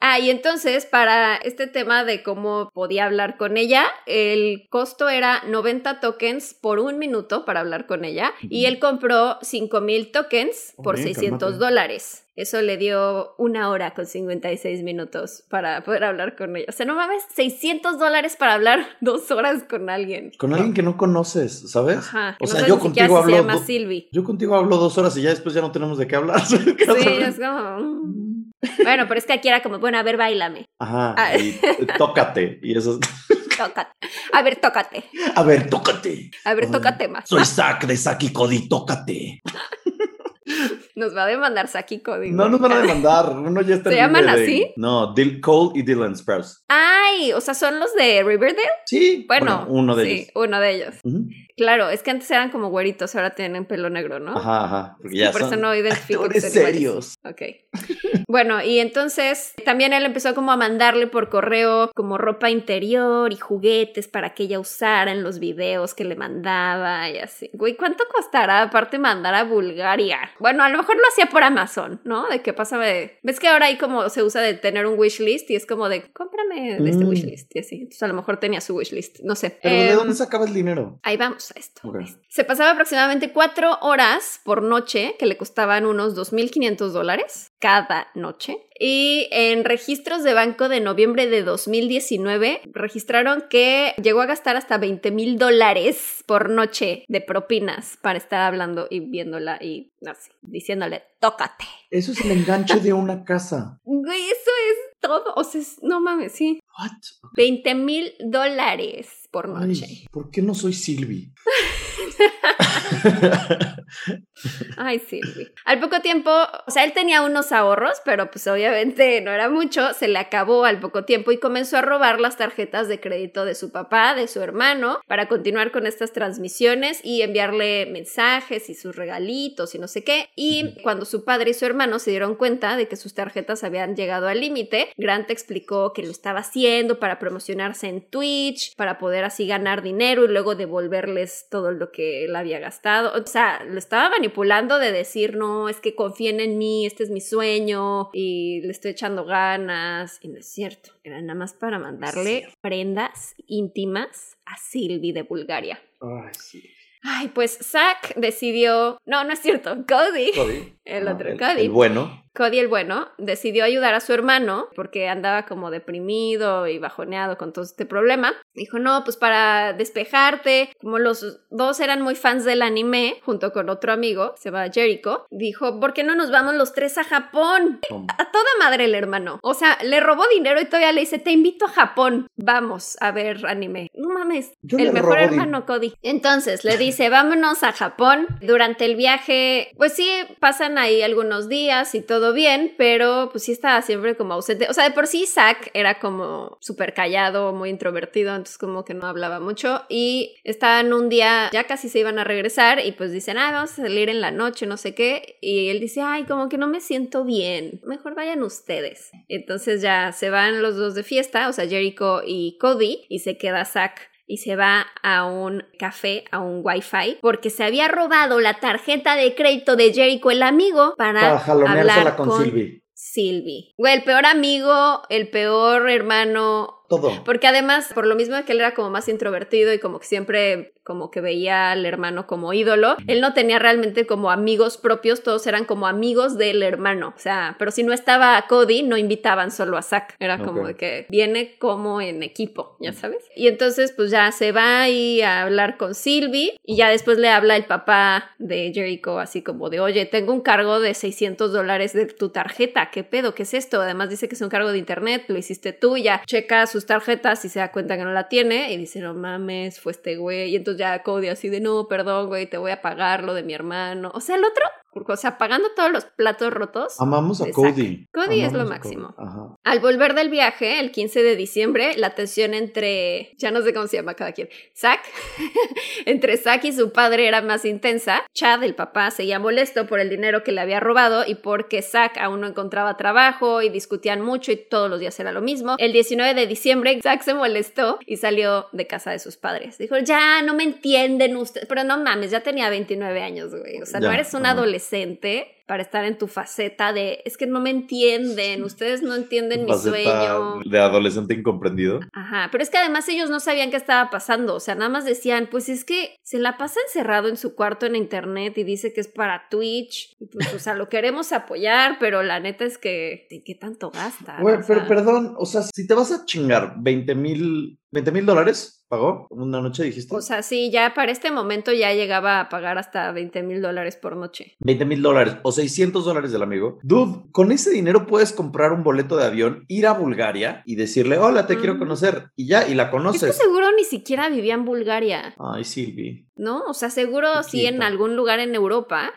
Ah, y entonces para este tema de cómo podía hablar con ella, el costo era 90 tokens por un minuto para hablar con ella y él compró 5000 tokens por 600 dólares. Eso le dio una hora con 56 minutos para poder hablar con ella. O sea, no mames, 600 dólares para hablar dos horas con alguien. Con alguien que no conoces, ¿sabes? Ajá. O sea, yo contigo hablo. Se llama Silvi. Yo contigo hablo dos horas y ya después ya no tenemos de qué hablar. sí, es como. Bueno, pero es que aquí era como, bueno, a ver, bailame. Ajá. Ah. Y, tócate. Y eso. tócate. A ver, tócate. A ver, tócate. A ver, tócate más. Soy Zack de Zack y Cody, tócate. Nos va a demandar Saki Cody. No nos van a demandar. Uno ya está ¿Se llaman así? No, Dil Cole y Dylan Sprouse. Ay, o sea, ¿son los de Riverdale? Sí. Bueno, uno de sí, ellos. uno de ellos. Claro, es que antes eran como güeritos, ahora tienen pelo negro, ¿no? Ajá, ajá. Porque Sí, ya por son eso no identifico que serios. Ok. Bueno, y entonces también él empezó como a mandarle por correo como ropa interior y juguetes para que ella usara en los videos que le mandaba y así. Güey, ¿cuánto costará aparte mandar a Bulgaria? Bueno, a lo mejor lo hacía por Amazon, ¿no? De que pasaba de... ¿Ves que ahora hay como se usa de tener un wishlist y es como de cómprame de este Mm. wishlist y así. Entonces a lo mejor tenía su wishlist, no sé. Pero ¿de Em, dónde sacaba el dinero? Ahí vamos a esto. Se pasaba aproximadamente cuatro horas por noche, que le costaban unos 2.500 dólares cada noche. Y en registros de banco de noviembre de 2019 registraron que llegó a gastar hasta 20 mil dólares por noche de propinas para estar hablando y viéndola y así, diciéndole, tócate. Eso es el enganche de una casa. Güey, eso es todo. O sea, no mames, sí. What? 20 mil dólares por noche. Ay, ¿por qué no soy Silvi? Ay, güey. Al poco tiempo, o sea, él tenía unos ahorros, pero pues obviamente no era mucho, se le acabó al poco tiempo y comenzó a robar las tarjetas de crédito de su papá, de su hermano, para continuar con estas transmisiones y enviarle mensajes y sus regalitos y no sé qué. Y cuando su padre y su hermano se dieron cuenta de que sus tarjetas habían llegado al límite, Grant explicó que lo estaba haciendo para promocionarse en Twitch, para poder así ganar dinero y luego devolverles todo lo que él había gastado. O sea, lo estaba manipulando de decir, no, es que confíen en mí, este es mi sueño y le estoy echando ganas. Y no es cierto, era nada más para mandarle prendas íntimas a Sylvie de Bulgaria. Ay, sí. Ay, pues Zack decidió. No, no es cierto. Cody, Cody. el Ah, otro el, Cody. el bueno. Cody el bueno decidió ayudar a su hermano porque andaba como deprimido y bajoneado con todo este problema. Dijo, no, pues para despejarte, como los dos eran muy fans del anime, junto con otro amigo, se va Jericho, dijo, ¿por qué no nos vamos los tres a Japón? A toda madre el hermano. O sea, le robó dinero y todavía le dice, te invito a Japón, vamos a ver anime. No mames, Yo el mejor hermano Cody. Entonces le dice, vámonos a Japón. Durante el viaje, pues sí, pasan ahí algunos días y todo bien, pero pues sí estaba siempre como ausente. O sea, de por sí Zack era como súper callado, muy introvertido, entonces como que no hablaba mucho. Y estaban un día, ya casi se iban a regresar y pues dicen, ah, vamos a salir en la noche, no sé qué. Y él dice, ay, como que no me siento bien, mejor vayan ustedes. Entonces ya se van los dos de fiesta, o sea, Jericho y Cody, y se queda Zack y se va a un café, a un wifi, porque se había robado la tarjeta de crédito de Jericho, el amigo, para, Para jaloneársela hablar con, con, Silvi. Sylvie. Güey, el peor amigo, el peor hermano. Todo. Porque además, por lo mismo de que él era como más introvertido y como que siempre como que veía al hermano como ídolo, él no tenía realmente como amigos propios, todos eran como amigos del hermano. O sea, pero si no estaba Cody, no invitaban solo a Zack. Era como de que viene como en equipo, ya sabes. Y entonces pues ya se va ahí a hablar con Sylvie y ya después le habla el papá de Jericho así como de, oye, tengo un cargo de 600 dólares de tu tarjeta, ¿qué pedo? ¿Qué es esto? Además dice que es un cargo de internet, lo hiciste tú, ya checa sus tarjetas y se da cuenta que no la tiene y dice, no mames, fue este güey. Y entonces ya Cody así de, no, perdón, güey, te voy a pagar lo de mi hermano. O sea, el otro, o sea, pagando todos los platos rotos. Amamos a Cody. Cody es lo máximo. Ajá. Al volver del viaje, el 15 de diciembre, la tensión entre, ya no sé cómo se llama cada quien, Zack, entre Zack y su padre era más intensa. Chad, el papá, seguía molesto por el dinero que le había robado y porque Zack aún no encontraba trabajo y discutían mucho y todos los días era lo mismo. El 19 de diciembre, Zack se molestó y salió de casa de sus padres. Dijo, ya, no me entienden ustedes, pero no mames, ya tenía 29 años, güey. O sea, no eres un ajá. adolescente para estar en tu faceta de, es que no me entienden, ustedes no entienden mi sueño. De adolescente incomprendido. Ajá, pero es que además ellos no sabían qué estaba pasando, o sea, nada más decían, pues es que se la pasa encerrado en su cuarto en internet y dice que es para Twitch, y pues, o sea, lo queremos apoyar, pero la neta es que, ¿de qué tanto gasta? Güey, pero sea, perdón, o sea, si te vas a chingar 20 mil, 20 mil dólares, ¿pagó? Una noche dijiste. O sea, sí, ya para este momento ya llegaba a pagar hasta 20 mil dólares por noche. 20 mil dólares. O 600 dólares del amigo. Dude, con ese dinero puedes comprar un boleto de avión, ir a Bulgaria y decirle, hola, te quiero Mm. conocer. Y ya, y la Es conoces. que seguro ni siquiera vivía en Bulgaria, Ay, Silvi. ¿no? O sea, seguro sí en algún lugar en Europa,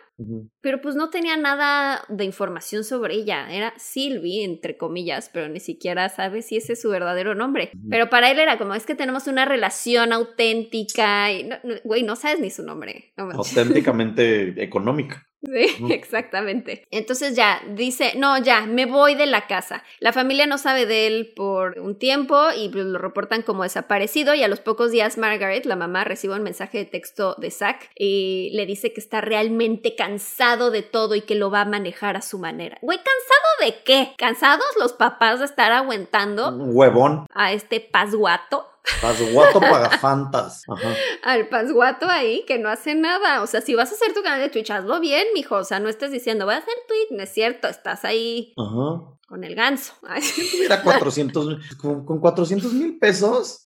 Pero pues no tenía nada de información sobre ella. Era Sylvie, entre comillas, pero ni siquiera sabe si ese es su verdadero nombre. Pero para él era como, es que tenemos una relación auténtica. Y, no- no- güey, no sabes ni su nombre. Auténticamente económica. Sí, exactamente. Entonces ya dice, no, ya, me voy de la casa. La familia no sabe de él por un tiempo y pues, lo reportan como desaparecido y a los pocos días Margaret, la mamá, recibe un mensaje de texto de Zack y le dice que está realmente cansado de todo y que lo va a manejar a su manera. Güey, ¿cansado de qué? ¿Cansados los papás de estar aguantando Un huevón. a este pasguato? Pasguato pagafantas. Ajá. al pasguato ahí que no hace nada. O sea, si vas a hacer tu canal de Twitch, hazlo bien, mijo. O sea, no estés diciendo, voy a hacer Twitch. No es cierto, estás ahí Ajá. con el ganso. Ay. Tuviera 400 mil- con, con 400 mil pesos.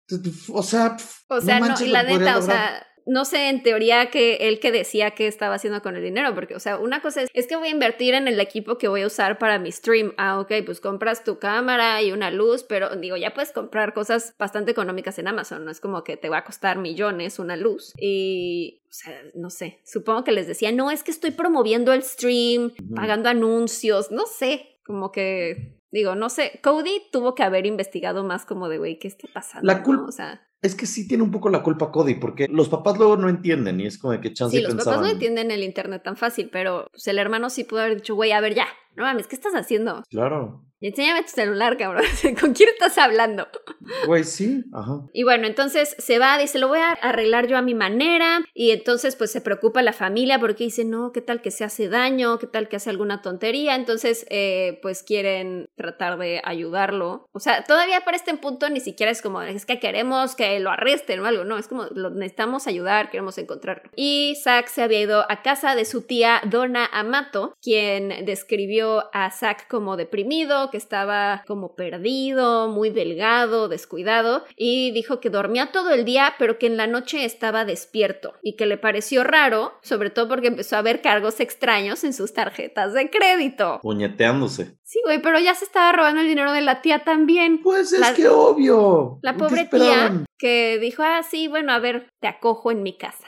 O sea, pf, O sea, no, manches, y la neta, o sea, no sé en teoría que él que decía que estaba haciendo con el dinero, porque, o sea, una cosa es, es que voy a invertir en el equipo que voy a usar para mi stream. Ah, ok, pues compras tu cámara y una luz, pero digo, ya puedes comprar cosas bastante económicas en Amazon, no es como que te va a costar millones una luz. Y, o sea, no sé, supongo que les decía, no, es que estoy promoviendo el stream, pagando anuncios, no sé, como que... Digo, no sé, Cody tuvo que haber investigado más como de, güey, ¿qué está pasando? La no? culpa- O sea, Es que sí tiene un poco la culpa Cody, porque los papás luego no entienden y es como de que chance Sí, los pensaban. papás no entienden el internet tan fácil, pero pues, el hermano sí pudo haber dicho, güey, a ver ya, no mames, ¿qué estás haciendo? Claro. Y enséñame tu celular, cabrón. ¿Con quién estás hablando? Güey, sí. Ajá. Y bueno, entonces se va, dice, lo voy a arreglar yo a mi manera. Y entonces pues se preocupa la familia porque dice, no, ¿qué tal que se hace daño? ¿Qué tal que hace alguna tontería? Entonces eh, pues quieren tratar de ayudarlo. O sea, todavía para este punto ni siquiera es como, es que queremos que lo arresten o algo, no, es como, lo necesitamos ayudar, queremos encontrarlo. Y Zack se había ido a casa de su tía Donna Amato, quien describió a Zack como deprimido, que estaba como perdido, muy delgado, descuidado, y dijo que dormía todo el día, pero que en la noche estaba despierto y que le pareció raro, sobre todo porque empezó a ver cargos extraños en sus tarjetas de crédito. Puñeteándose. Sí, güey, pero ya se estaba robando el dinero de la tía también. Pues es La- que obvio. La ¿Qué pobre tía que dijo, ah, sí, bueno, a ver, te acojo en mi casa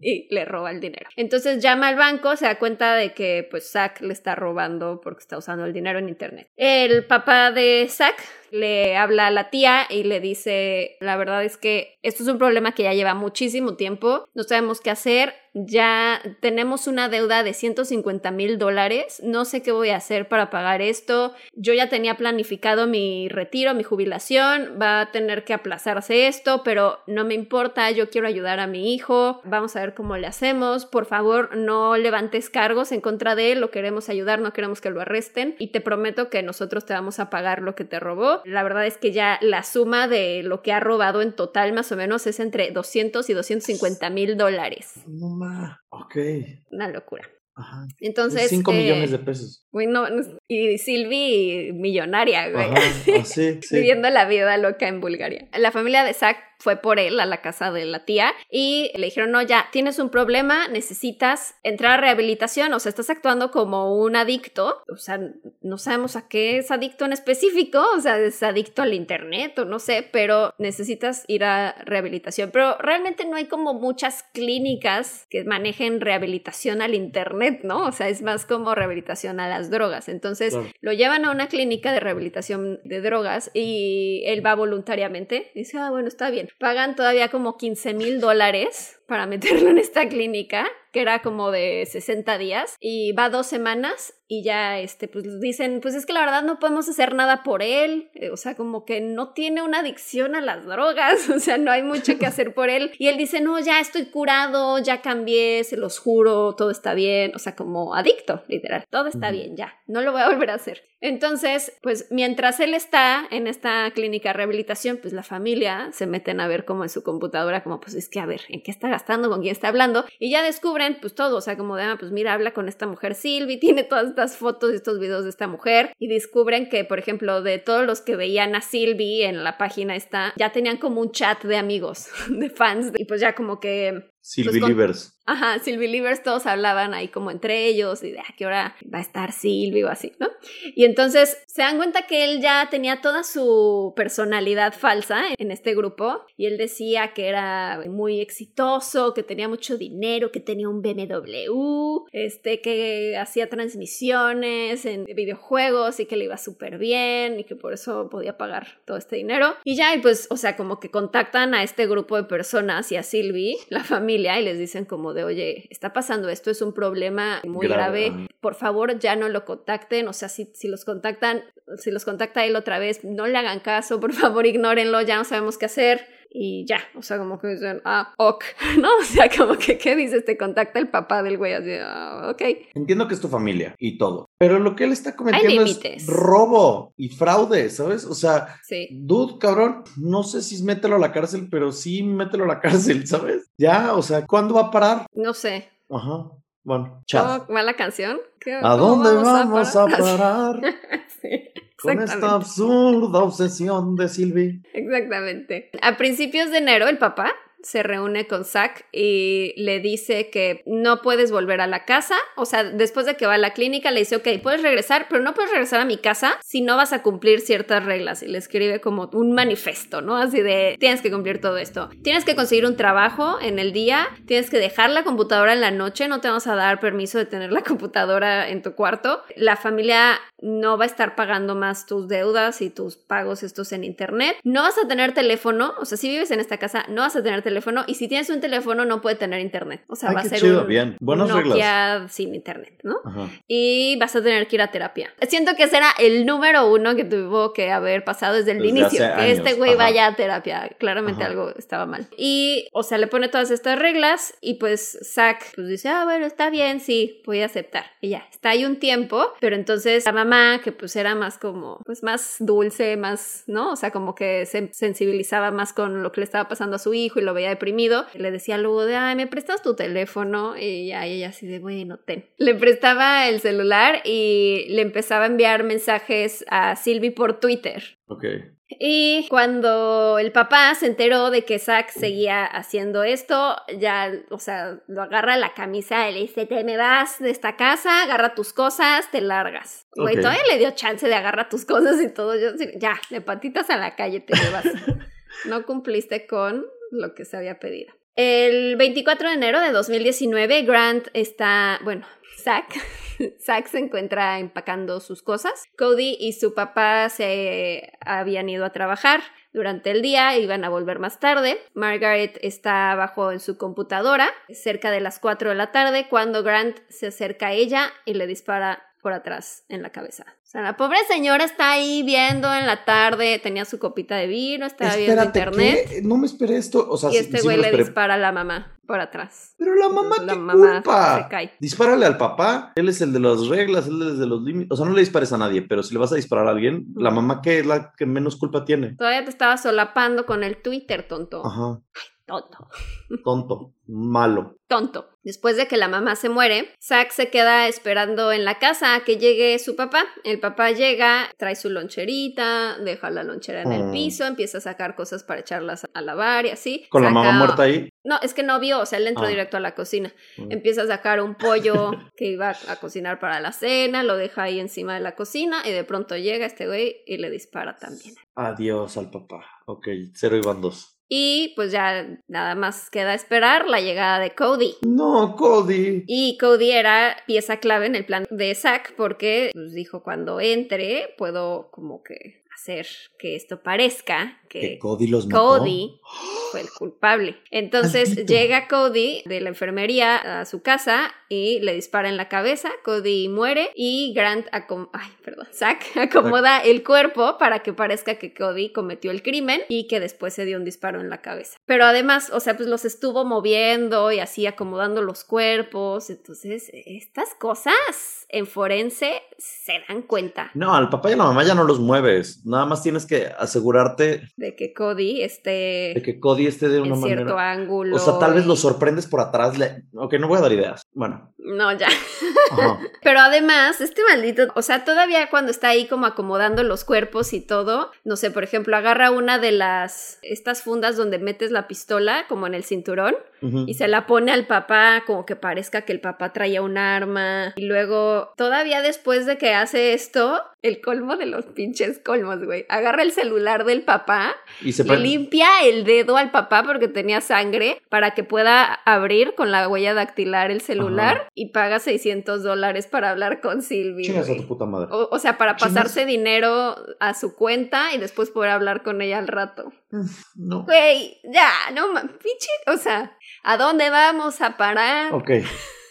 Y le roba el dinero. Entonces llama al banco, se da cuenta de que pues Zack le está robando porque está usando el dinero en internet. El papá de Zack le habla a la tía y le dice, la verdad es que esto es un problema que ya lleva muchísimo tiempo, no sabemos qué hacer, ya tenemos una deuda de 150 mil dólares, no sé qué voy a hacer para pagar esto, yo ya tenía planificado mi retiro, mi jubilación, va a tener que aplazarse esto, pero no me importa, yo quiero ayudar a mi hijo, vamos a ver cómo le hacemos, por favor no levantes cargos en contra de él, lo queremos ayudar, no queremos que lo arresten y te prometo que nosotros te vamos a pagar lo que te robó. La verdad es que ya la suma de lo que ha robado en total más o menos es entre 200 y 250 mil dólares. No ma. Ok. Una locura. Ajá. Entonces... 5 eh, millones de pesos. güey, no, no- y Silvi millonaria, güey. Ajá. Sí. Viviendo la vida loca en Bulgaria. La familia de Zack fue por él a la casa de la tía y le dijeron, no, ya, tienes un problema, necesitas entrar a rehabilitación, o sea, estás actuando como un adicto, o sea, no sabemos a qué es adicto en específico, o sea, es adicto al internet o no sé, pero necesitas ir a rehabilitación. Pero realmente no hay como muchas clínicas que manejen rehabilitación al internet, ¿no? O sea, es más como rehabilitación a las drogas. Entonces, Claro. lo llevan a una clínica de rehabilitación de drogas y él va voluntariamente. Dice, ah, bueno, está bien. Pagan todavía como 15 mil dólares para meterlo en esta clínica, que era como de 60 días, y va dos semanas y ya, este, pues dicen, pues es que la verdad no podemos hacer nada por él, Eh, o sea, como que no tiene una adicción a las drogas, o sea, no hay mucho que hacer por él, y él dice, no, ya estoy curado, ya cambié, se los juro, todo está bien, o sea, como adicto, literal, todo está bien, ya, no lo voy a volver a hacer. Entonces, pues mientras él está en esta clínica de rehabilitación, pues la familia se meten a ver como en su computadora, como pues es que a ver, ¿en qué está gastando? ¿Con quién está hablando? Y ya descubren pues todo, o sea, como de, ah, pues mira, habla con esta mujer Silvi, tiene todas estas fotos y estos videos de esta mujer y descubren que, por ejemplo, de todos los que veían a Silvi en la página esta, ya tenían como un chat de amigos, de fans, y pues ya como que Silvi Livers. Ajá, Sylvie todos hablaban ahí como entre ellos y de a qué hora va a estar Sylvie o así, ¿no? Y entonces se dan cuenta que él ya tenía toda su personalidad falsa en este grupo y él decía que era muy exitoso, que tenía mucho dinero, que tenía un BMW, este, que hacía transmisiones en videojuegos y que le iba súper bien y que por eso podía pagar todo este dinero. Y ya, y pues, o sea, como que contactan a este grupo de personas y a Sylvie, la familia, y les dicen como de, oye, está pasando esto, es un problema muy grave, por favor ya no lo contacten, o sea, si, si los contactan, si los contacta él otra vez, no le hagan caso, por favor ignórenlo, ya no sabemos qué hacer y ya, o sea, como que dicen, ah, ok, ¿no? O sea, como que, ¿qué dices? Te contacta el papá del güey, así, ah, ok. Entiendo que es tu familia y todo, pero lo que él está cometiendo es robo y fraude, ¿sabes? O sea, sí. dude, cabrón, no sé si mételo a la cárcel, pero sí mételo a la cárcel, ¿sabes? Ya, o sea, ¿cuándo va a parar? No sé. Ajá. Bueno, chao. ¿Mala canción? ¿A dónde vamos, a parar? sí. Con esta absurda obsesión de Sylvie. Exactamente. A principios de enero, el papá se reúne con Zack y le dice que no puedes volver a la casa. O sea, después de que va a la clínica, le dice, ok, puedes regresar, pero no puedes regresar a mi casa si no vas a cumplir ciertas reglas. Y le escribe como un manifesto, ¿no? Así de, tienes que cumplir todo esto. Tienes que conseguir un trabajo en el día, tienes que dejar la computadora en la noche, no te vamos a dar permiso de tener la computadora en tu cuarto. La familia no va a estar pagando más tus deudas y tus pagos estos en internet. No vas a tener teléfono, o sea, si vives en esta casa, no vas a tener teléfono teléfono y si tienes un teléfono no puede tener internet. O sea, va a ser un bien. Buenas Nokia sin internet, ¿no? Y vas a tener que ir a terapia. Siento que ese era el número uno que tuvo que haber pasado desde el inicio. Que este güey vaya a terapia. Claramente algo estaba mal. Y, o sea, le pone todas estas reglas y pues Zack pues dice, ah, bueno, está bien, sí, voy a aceptar. Y ya, está ahí un tiempo, pero entonces la mamá, que pues era más como, pues más dulce, más, ¿no? O sea, como que se sensibilizaba más con lo que le estaba pasando a su hijo y lo veía deprimido, le decía luego de, ay, ¿me prestas tu teléfono? Y ya ella así de, bueno, ten. Le prestaba el celular y le empezaba a enviar mensajes a Silvi por Twitter. Ok. Y cuando el papá se enteró de que Zack seguía haciendo esto, ya, o sea, lo agarra la camisa y le dice, te me vas de esta casa, agarra tus cosas, te largas. Güey, todavía le dio chance de agarrar tus cosas y todo. Yo, ya, de patitas a la calle te vas. no cumpliste con lo que se había pedido. El 24 de enero de 2019, Grant está, bueno, Zack, Zack se encuentra empacando sus cosas. Cody y su papá se habían ido a trabajar durante el día, iban a volver más tarde. Margaret está abajo en su computadora, cerca de las 4 de la tarde, cuando Grant se acerca a ella y le dispara por atrás en la cabeza. O sea, la pobre señora está ahí viendo en la tarde, tenía su copita de vino, estaba viendo internet. No me esperé esto. O sea, y este güey le dispara a la mamá por atrás. Pero la mamá, la mamá culpa? se cae. Dispárale al papá, él es el de las reglas, él es de los límites. O sea, no le dispares a nadie, pero si le vas a disparar a alguien, la mamá que es la que menos culpa tiene. Todavía te estaba solapando con el Twitter, tonto. Ajá. Tonto. Tonto, malo. Tonto. Después de que la mamá se muere, Zack se queda esperando en la casa a que llegue su papá. El papá llega, trae su loncherita, deja la lonchera en el mm. piso, empieza a sacar cosas para echarlas a lavar y así. ¿Con la mamá muerta ahí? No, es que no vio, o sea, él entró ah. directo a la cocina. Mm. Empieza a sacar un pollo que iba a cocinar para la cena, lo deja ahí encima de la cocina y de pronto llega este güey y le dispara también. Adiós al papá. Ok, cero y van dos. Y pues ya nada más queda esperar la llegada de Cody. No, Cody. Y Cody era pieza clave en el plan de Zack porque pues, dijo cuando entre puedo como que hacer que esto parezca que, Cody los Cody fue el culpable. Entonces llega Cody de la enfermería a su casa y le dispara en la cabeza. Cody muere y Grant, ay, perdón, Zack acomoda el cuerpo para que parezca que Cody cometió el crimen y que después se dio un disparo en la cabeza. Pero además, o sea, pues los estuvo moviendo y así acomodando los cuerpos. Entonces, estas cosas en forense se dan cuenta. No, al papá y a la mamá ya no los mueves. Nada más tienes que asegurarte de que Cody esté. De que Cody esté de una en cierto ángulo. O sea, tal vez lo sorprendes por atrás. Ok, no voy a dar ideas. Bueno. No, ya. Pero además, este maldito, o sea, todavía cuando está ahí como acomodando los cuerpos y todo, no sé, por ejemplo, agarra una de las, estas fundas donde metes la pistola como en el cinturón y se la pone al papá como que parezca que el papá traía un arma. Y luego, todavía después de que hace esto, el colmo de los pinches colmos, güey, agarra el celular del papá y se le limpia el dedo al papá porque tenía sangre para que pueda abrir con la huella dactilar el celular y paga 600 dólares para hablar con Silvi. Chingas a tu puta madre. O, sea, para pasarse dinero a su cuenta y después poder hablar con ella al rato. No. Güey, ya, no, pinche, o sea, ¿A dónde vamos a parar? Ok.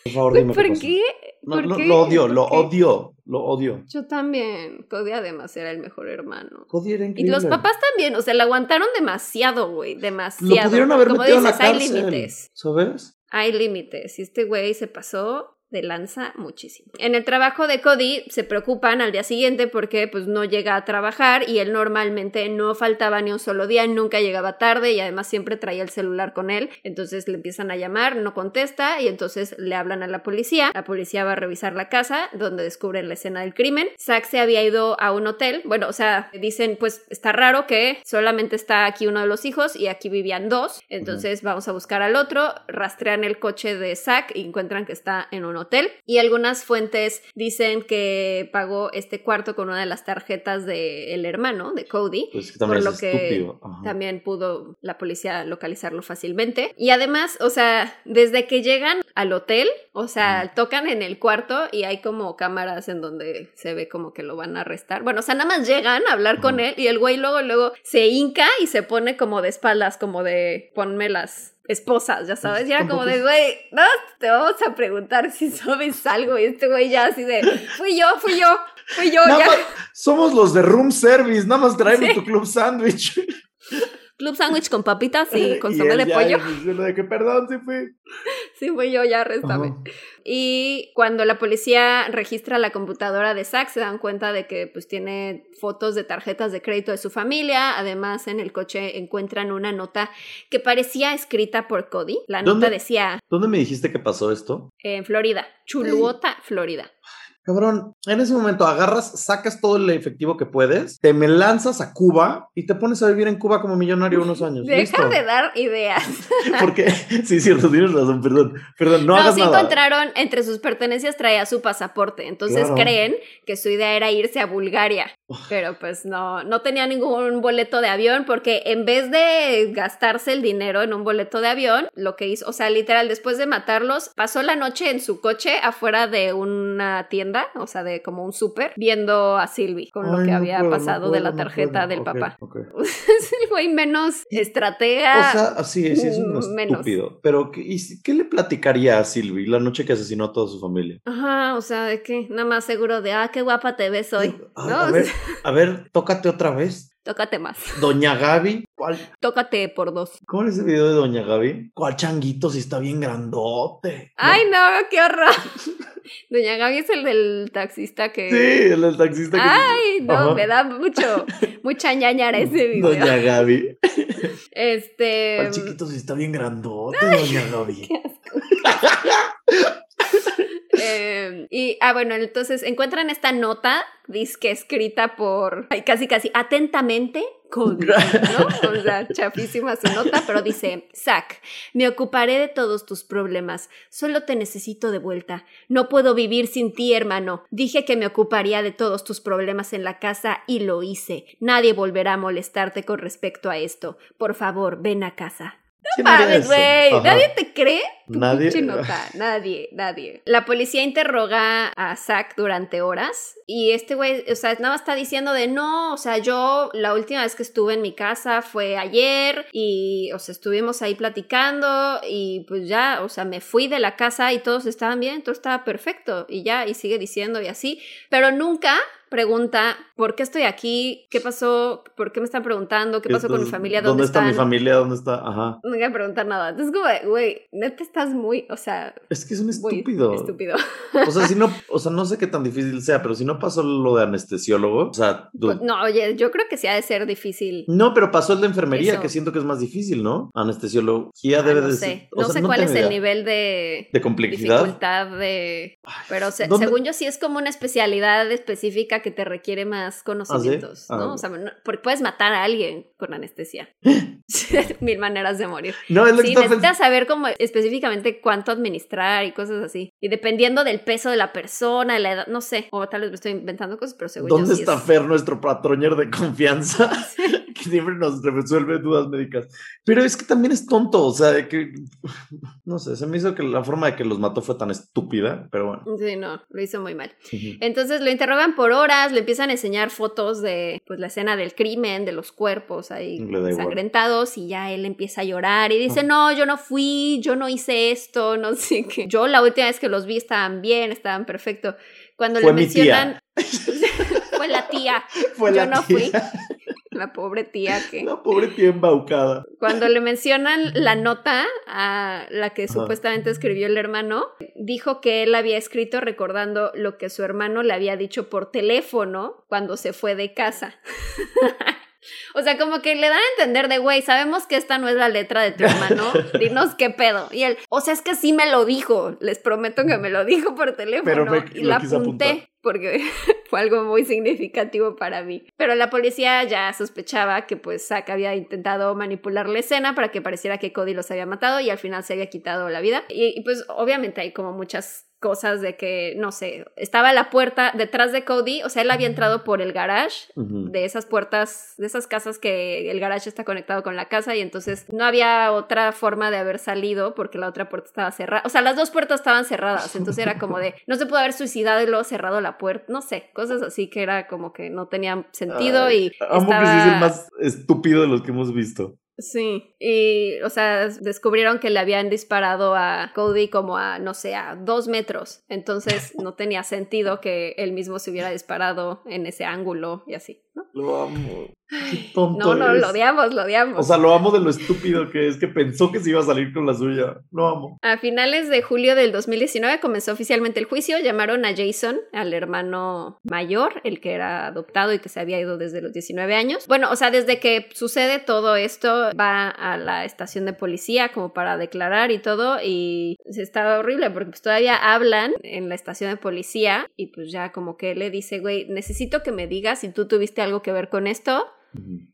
Por favor, dime. ¿Por qué? lo odio, lo odio, lo odio. Yo también. Cody además era el mejor hermano. Cody era increíble. Y los papás también, o sea, le aguantaron demasiado, güey, demasiado. Lo pudieron haber metido en la cárcel, hay límites. ¿Sabes? Hay límites. Y este güey se pasó de lanza muchísimo. En el trabajo de Cody se preocupan al día siguiente porque pues no llega a trabajar y él normalmente no faltaba ni un solo día, nunca llegaba tarde y además siempre traía el celular con él. Entonces le empiezan a llamar, no contesta y entonces le hablan a la policía. La policía va a revisar la casa donde descubren la escena del crimen. Zack se había ido a un hotel. Bueno, o sea, dicen pues está raro que solamente está aquí uno de los hijos y aquí vivían dos. Entonces vamos a buscar al otro. Rastrean el coche de Zack y encuentran que está en un hotel y algunas fuentes dicen que pagó este cuarto con una de las tarjetas del hermano de Cody, pues por lo que también pudo la policía localizarlo fácilmente. Y además, o sea, desde que llegan al hotel, o sea, tocan en el cuarto y hay como cámaras en donde se ve como que lo van a arrestar. Bueno, o sea, nada más llegan a hablar con él y el güey luego luego se hinca y se pone como de espaldas, como de ponme las esposas, ya sabes, y era como de, güey, no, te vamos a preguntar si sabes algo, y este güey ya así de, fui yo, fui yo, fui yo, ya. somos los de room service, nada más traemos tu club sandwich. Club sándwich con papitas y con sopa de pollo. de que perdón, sí fui. Sí fui yo, ya arréstame. Y cuando la policía registra la computadora de Zack, se dan cuenta de que pues tiene fotos de tarjetas de crédito de su familia. Además, en el coche encuentran una nota que parecía escrita por Cody. La nota decía... ¿Dónde me dijiste que pasó esto? En Florida. Chuluota, Florida. Cabrón, en ese momento agarras, sacas todo el efectivo que puedes, te me lanzas a Cuba y te pones a vivir en Cuba como millonario unos años. Deja de dar ideas. Porque, sí, cierto, tienes razón, perdón. Perdón, no, no sí encontraron, entre sus pertenencias traía su pasaporte, entonces creen que su idea era irse a Bulgaria. Pero pues no, no tenía ningún boleto de avión porque en vez de gastarse el dinero en un boleto de avión, lo que hizo, o sea, literal, después de matarlos, pasó la noche en su coche afuera de una tienda o sea, de como un súper, viendo a Sylvie con lo que había pasado de la tarjeta del papá. es el güey menos estratega. O sea, así es, es un estúpido. Pero, ¿y qué le platicaría a Sylvie la noche que asesinó a toda su familia? Ajá, o sea, de que nada más seguro de, ah, qué guapa te ves hoy. A, ver, a ver, tócate otra vez. Tócate más. Doña Gaby, ¿cuál? Tócate por dos. ¿Cómo es ese video de Doña Gaby? ¿Cuál changuito si está bien grandote? Ay, no, qué horror. Doña Gaby es el del taxista que. Sí, el del taxista que. Ay, no, me da mucho, mucha ñañara ese video. Doña Gaby. Este. ¿Cuál chiquito si está bien grandote, Doña Gaby? Qué asco. Em, y, ah, bueno, entonces encuentran esta nota, disque escrita por, casi casi atentamente, con, ¿no? O sea, chafísima su nota, pero dice, Zack, me ocuparé de todos tus problemas, solo te necesito de vuelta. No puedo vivir sin ti, hermano. Dije que me ocuparía de todos tus problemas en la casa y lo hice. Nadie volverá a molestarte con respecto a esto. Por favor, ven a casa. No mames, güey. ¿Nadie te cree? Nadie. nadie, nadie. La policía interroga a Zack durante horas y este güey, o sea, nada más está diciendo de no, o sea, yo la última vez que estuve en mi casa fue ayer y, o sea, estuvimos ahí platicando y pues ya, o sea, me fui de la casa y todos estaban bien, todo estaba perfecto y ya, y sigue diciendo y así, pero nunca pregunta, ¿por qué estoy aquí? ¿Qué pasó? ¿Por qué me están preguntando? ¿Qué pasó con mi familia? ¿Dónde, ¿Dónde, está mi familia? ¿Dónde está? Ajá. No voy a preguntar nada. Entonces, como, güey, neta estás muy, o sea, Es que es un muy estúpido. estúpido. O sea, si no, o sea, no sé qué tan difícil sea, pero si no pasó lo de anestesiólogo, o sea, dude. No, oye, yo creo que sí ha de ser difícil. No, pero pasó el de enfermería, Eso. que siento que es más difícil, ¿no? Anestesiología Ah, debe no de sé, ser. o no sea, sé cuál es el nivel de de complejidad. dificultad de... Pero se- ¿Dónde- según yo sí es como una especialidad específica que te requiere más conocimientos, Ah, ¿no? O sea, no- porque puedes matar a alguien con anestesia. Mil maneras de morir. No, es lo que Sí, estaba necesitas saber como específicamente cuánto administrar y cosas así. Y dependiendo del peso de la persona, de la edad, no sé. O tal vez me estoy inventando cosas, pero según yo ¿Dónde sí está es- Fer, nuestro patroñer de confianza? que siempre nos resuelve dudas médicas. Pero es que también es tonto, o sea, de que. No sé, se me hizo que la forma de que los mató fue tan estúpida, pero bueno. Sí, no, lo hizo muy mal. Entonces lo interrogan por horas, le empiezan a enseñar fotos de pues la escena del crimen, de los cuerpos ahí y ya él empieza a llorar y dice, no, yo no fui, yo no hice esto, no sé qué. Yo la última vez que los vi estaban bien, estaban perfecto. Cuando Fue le mencionan... fue la tía, Fue yo la no tía, fui. La pobre tía que... La pobre tía embaucada. Cuando le mencionan la nota a la que Ajá. supuestamente escribió el hermano, dijo que él había escrito recordando lo que su hermano le había dicho por teléfono cuando se fue de casa. O sea, como que le dan a entender de, güey, sabemos que esta no es la letra de tu hermano, dinos qué pedo. Y él, o sea, es que sí me lo dijo, les prometo que me lo dijo por teléfono. Pero me- y la apunté apuntar. porque fue algo muy significativo para mí. Pero la policía ya sospechaba que pues Zack había intentado manipular la escena para que pareciera que Cody los había matado y al final se había quitado la vida. Y, y, pues obviamente hay como muchas cosas de que, no sé, estaba la puerta detrás de Cody, o sea, él había entrado por el garage de esas puertas, de esas casas que el garage está conectado con la casa y entonces no había otra forma de haber salido porque la otra puerta estaba cerrada. O sea, las dos puertas estaban cerradas, entonces era como de, no se pudo haber suicidado y luego cerrado la puerta, no sé, cosas así que era como que no tenían sentido Ay, y Amo estaba... que es el más estúpido de los que hemos visto. Sí, y, o sea, descubrieron que le habían disparado a Cody como a, no sé, a dos metros. Entonces no tenía sentido que él mismo se hubiera disparado en ese ángulo y así, ¿no? Lo amo. Qué tonto No, no, es. lo odiamos, lo odiamos. O sea, lo amo de lo estúpido que es, que pensó que se iba a salir con la suya. Lo amo. A finales de julio del 2019 comenzó oficialmente el juicio. Llamaron a Jason, al hermano mayor, el que era adoptado y que se había ido desde los 19 años. Bueno, o sea, desde que sucede todo esto, va a la estación de policía como para declarar y todo. Y está horrible porque pues todavía hablan en la estación de policía y pues ya como que le dice, güey, necesito que me digas si tú tuviste algo que ver con esto.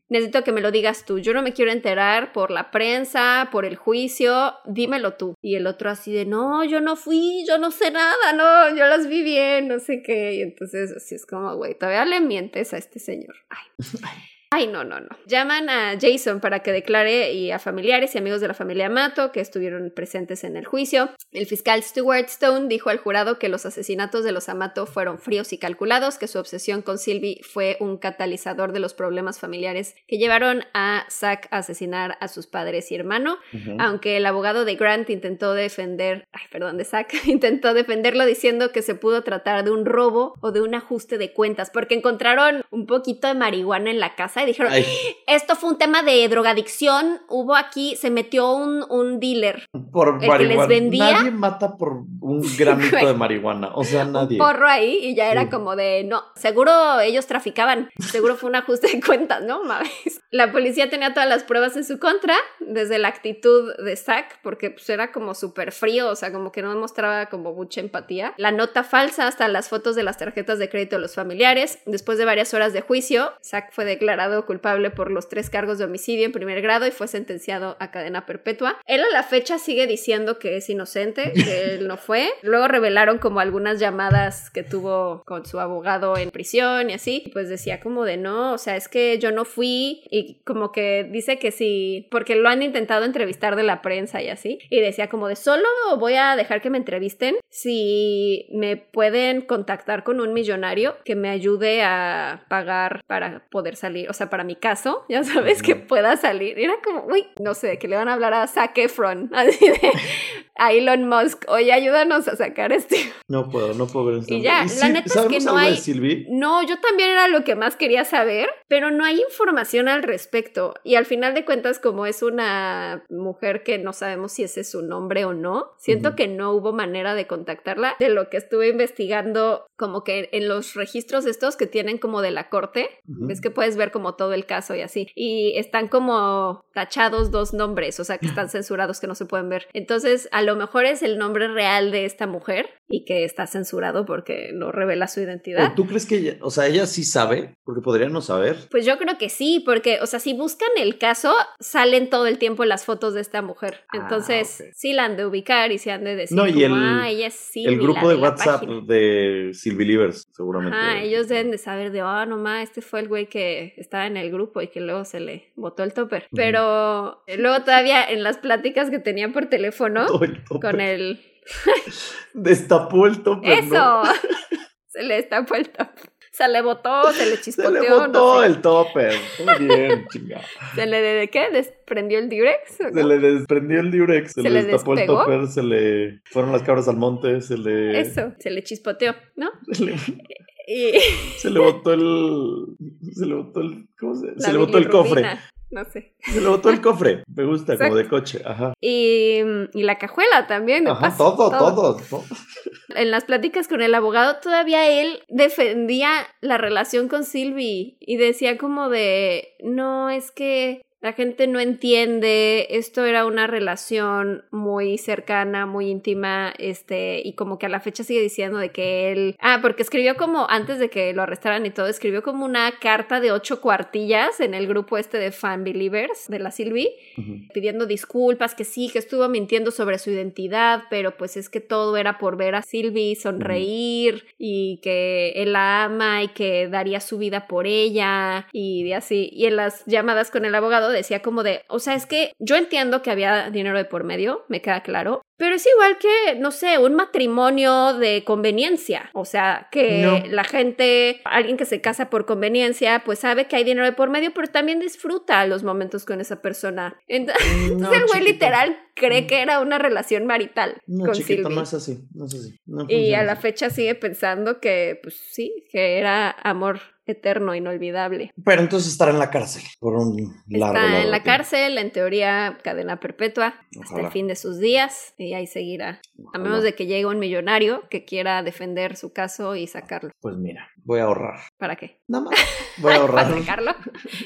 Necesito que me lo digas tú. Yo no me quiero enterar por la prensa, por el juicio. Dímelo tú. Y el otro así de, no, yo no fui, yo no sé nada, no, yo las vi bien, no sé qué. Y entonces así es como, güey, todavía le mientes a este señor. Ay. Ay, no, no, no. Llaman a Jason para que declare y a familiares y amigos de la familia Mato que estuvieron presentes en el juicio. El fiscal Stuart Stone dijo al jurado que los asesinatos de los Amato fueron fríos y calculados, que su obsesión con Sylvie fue un catalizador de los problemas familiares que llevaron a Zack a asesinar a sus padres y hermano. Aunque el abogado de Grant intentó defender, ay, perdón, de Zack, intentó defenderlo diciendo que se pudo tratar de un robo o de un ajuste de cuentas, porque encontraron un poquito de marihuana en la casa y dijeron, Ay, esto fue un tema de drogadicción, hubo aquí, se metió un, un dealer, por que les vendía. Nadie mata por un gramito de marihuana. O sea, nadie. porro ahí y ya era Sí. como de, no, seguro ellos traficaban, seguro fue un ajuste de cuentas, ¿no? Mames. La policía tenía todas las pruebas en su contra, desde la actitud de Zack, porque pues era como súper frío, o sea, como que no mostraba como mucha empatía. La nota falsa, hasta las fotos de las tarjetas de crédito de los familiares. Después de varias horas de juicio, Zack fue declarado culpable por los tres cargos de homicidio en primer grado y fue sentenciado a cadena perpetua. Él a la fecha sigue diciendo que es inocente, que él no fue. Luego revelaron como algunas llamadas que tuvo con su abogado en prisión y así. Y pues decía como de no, o sea, es que yo no fui y como que dice que sí, porque lo han intentado entrevistar de la prensa y así. Y decía como de solo voy a dejar que me entrevisten si me pueden contactar con un millonario que me ayude a pagar para poder salir. O sea, sea, para mi caso, ya sabes, que pueda salir. Era como, uy, no sé, que le van a hablar a Zac Efron, así de, a Elon Musk, oye, ayúdanos a sacar este. No puedo, no puedo ver esto. Y ya, la neta es que no hay. No, yo también era lo que más quería saber, pero no hay información al respecto. Y al final de cuentas, como es una mujer que no sabemos si ese es su nombre o no, siento que no hubo manera de contactarla. De lo que estuve investigando, como que en los registros estos que tienen como de la corte, ves que puedes ver como todo el caso y así. Y están como tachados dos nombres, o sea, que están censurados, que no se pueden ver. Entonces, a lo mejor es el nombre real de esta mujer y que está censurado porque no revela su identidad. ¿Tú crees que ella, o sea, ella sí sabe? Porque podría no saber. Pues yo creo que sí, porque, o sea, si buscan el caso, salen todo el tiempo las fotos de esta mujer. Ah, Entonces, sí la han de ubicar y se han de decir, no, y el, ah, ella es El grupo de, WhatsApp de Silvi seguramente. Ah, ellos deben de saber de, oh, nomás, este fue el güey que estaba en el grupo y que luego se le botó el topper. Pero luego todavía en las pláticas que tenía por teléfono con el Destapó el topper. Eso. Se le destapó el topper. Se le botó, se le chispoteó. Se le botó el topper. Muy bien, chingada. ¿Se le de qué? ¿Desprendió el diurex? Se le desprendió el diurex, se, le, destapó el topper, se le fueron las cabras al monte, se le. Eso, se le chispoteó, ¿no? Se le, y... se le botó el. Se le botó el. ¿Cómo se? se le botó el cofre no sé. Se le botó el cofre, me gusta, como de coche, ajá. Y, y la cajuela también, ajá, todo, todo, todo, En las pláticas con el abogado, todavía él defendía la relación con Silvi y decía como de, no, es que la gente no entiende, esto era una relación muy cercana, muy íntima, este, y como que a la fecha sigue diciendo de que él, ah, porque escribió como, antes de que lo arrestaran y todo, escribió como una carta de ocho cuartillas en el grupo este de fan believers de la Silvi, pidiendo disculpas, que sí, que estuvo mintiendo sobre su identidad, pero pues es que todo era por ver a Silvi sonreír y que él la ama y que daría su vida por ella y así, y en las llamadas con el abogado decía como de, o sea, es que yo entiendo que había dinero de por medio, me queda claro, pero es igual que, no sé, un matrimonio de conveniencia. O sea, que la gente, alguien que se casa por conveniencia, pues sabe que hay dinero de por medio, pero también disfruta los momentos con esa persona. Entonces, el güey literal cree que era una relación marital. No, con chiquito, no es así, no es así. y a la fecha sigue pensando que, pues sí, que era amor eterno, inolvidable. Pero entonces estará en la cárcel por un largo Está en la cárcel, en teoría cadena perpetua, hasta el fin de sus días y ahí seguirá. A menos de que llegue un millonario que quiera defender su caso y sacarlo. Pues mira, voy a ahorrar. ¿Para qué? Nada más. Voy a ahorrar. Para sacarlo.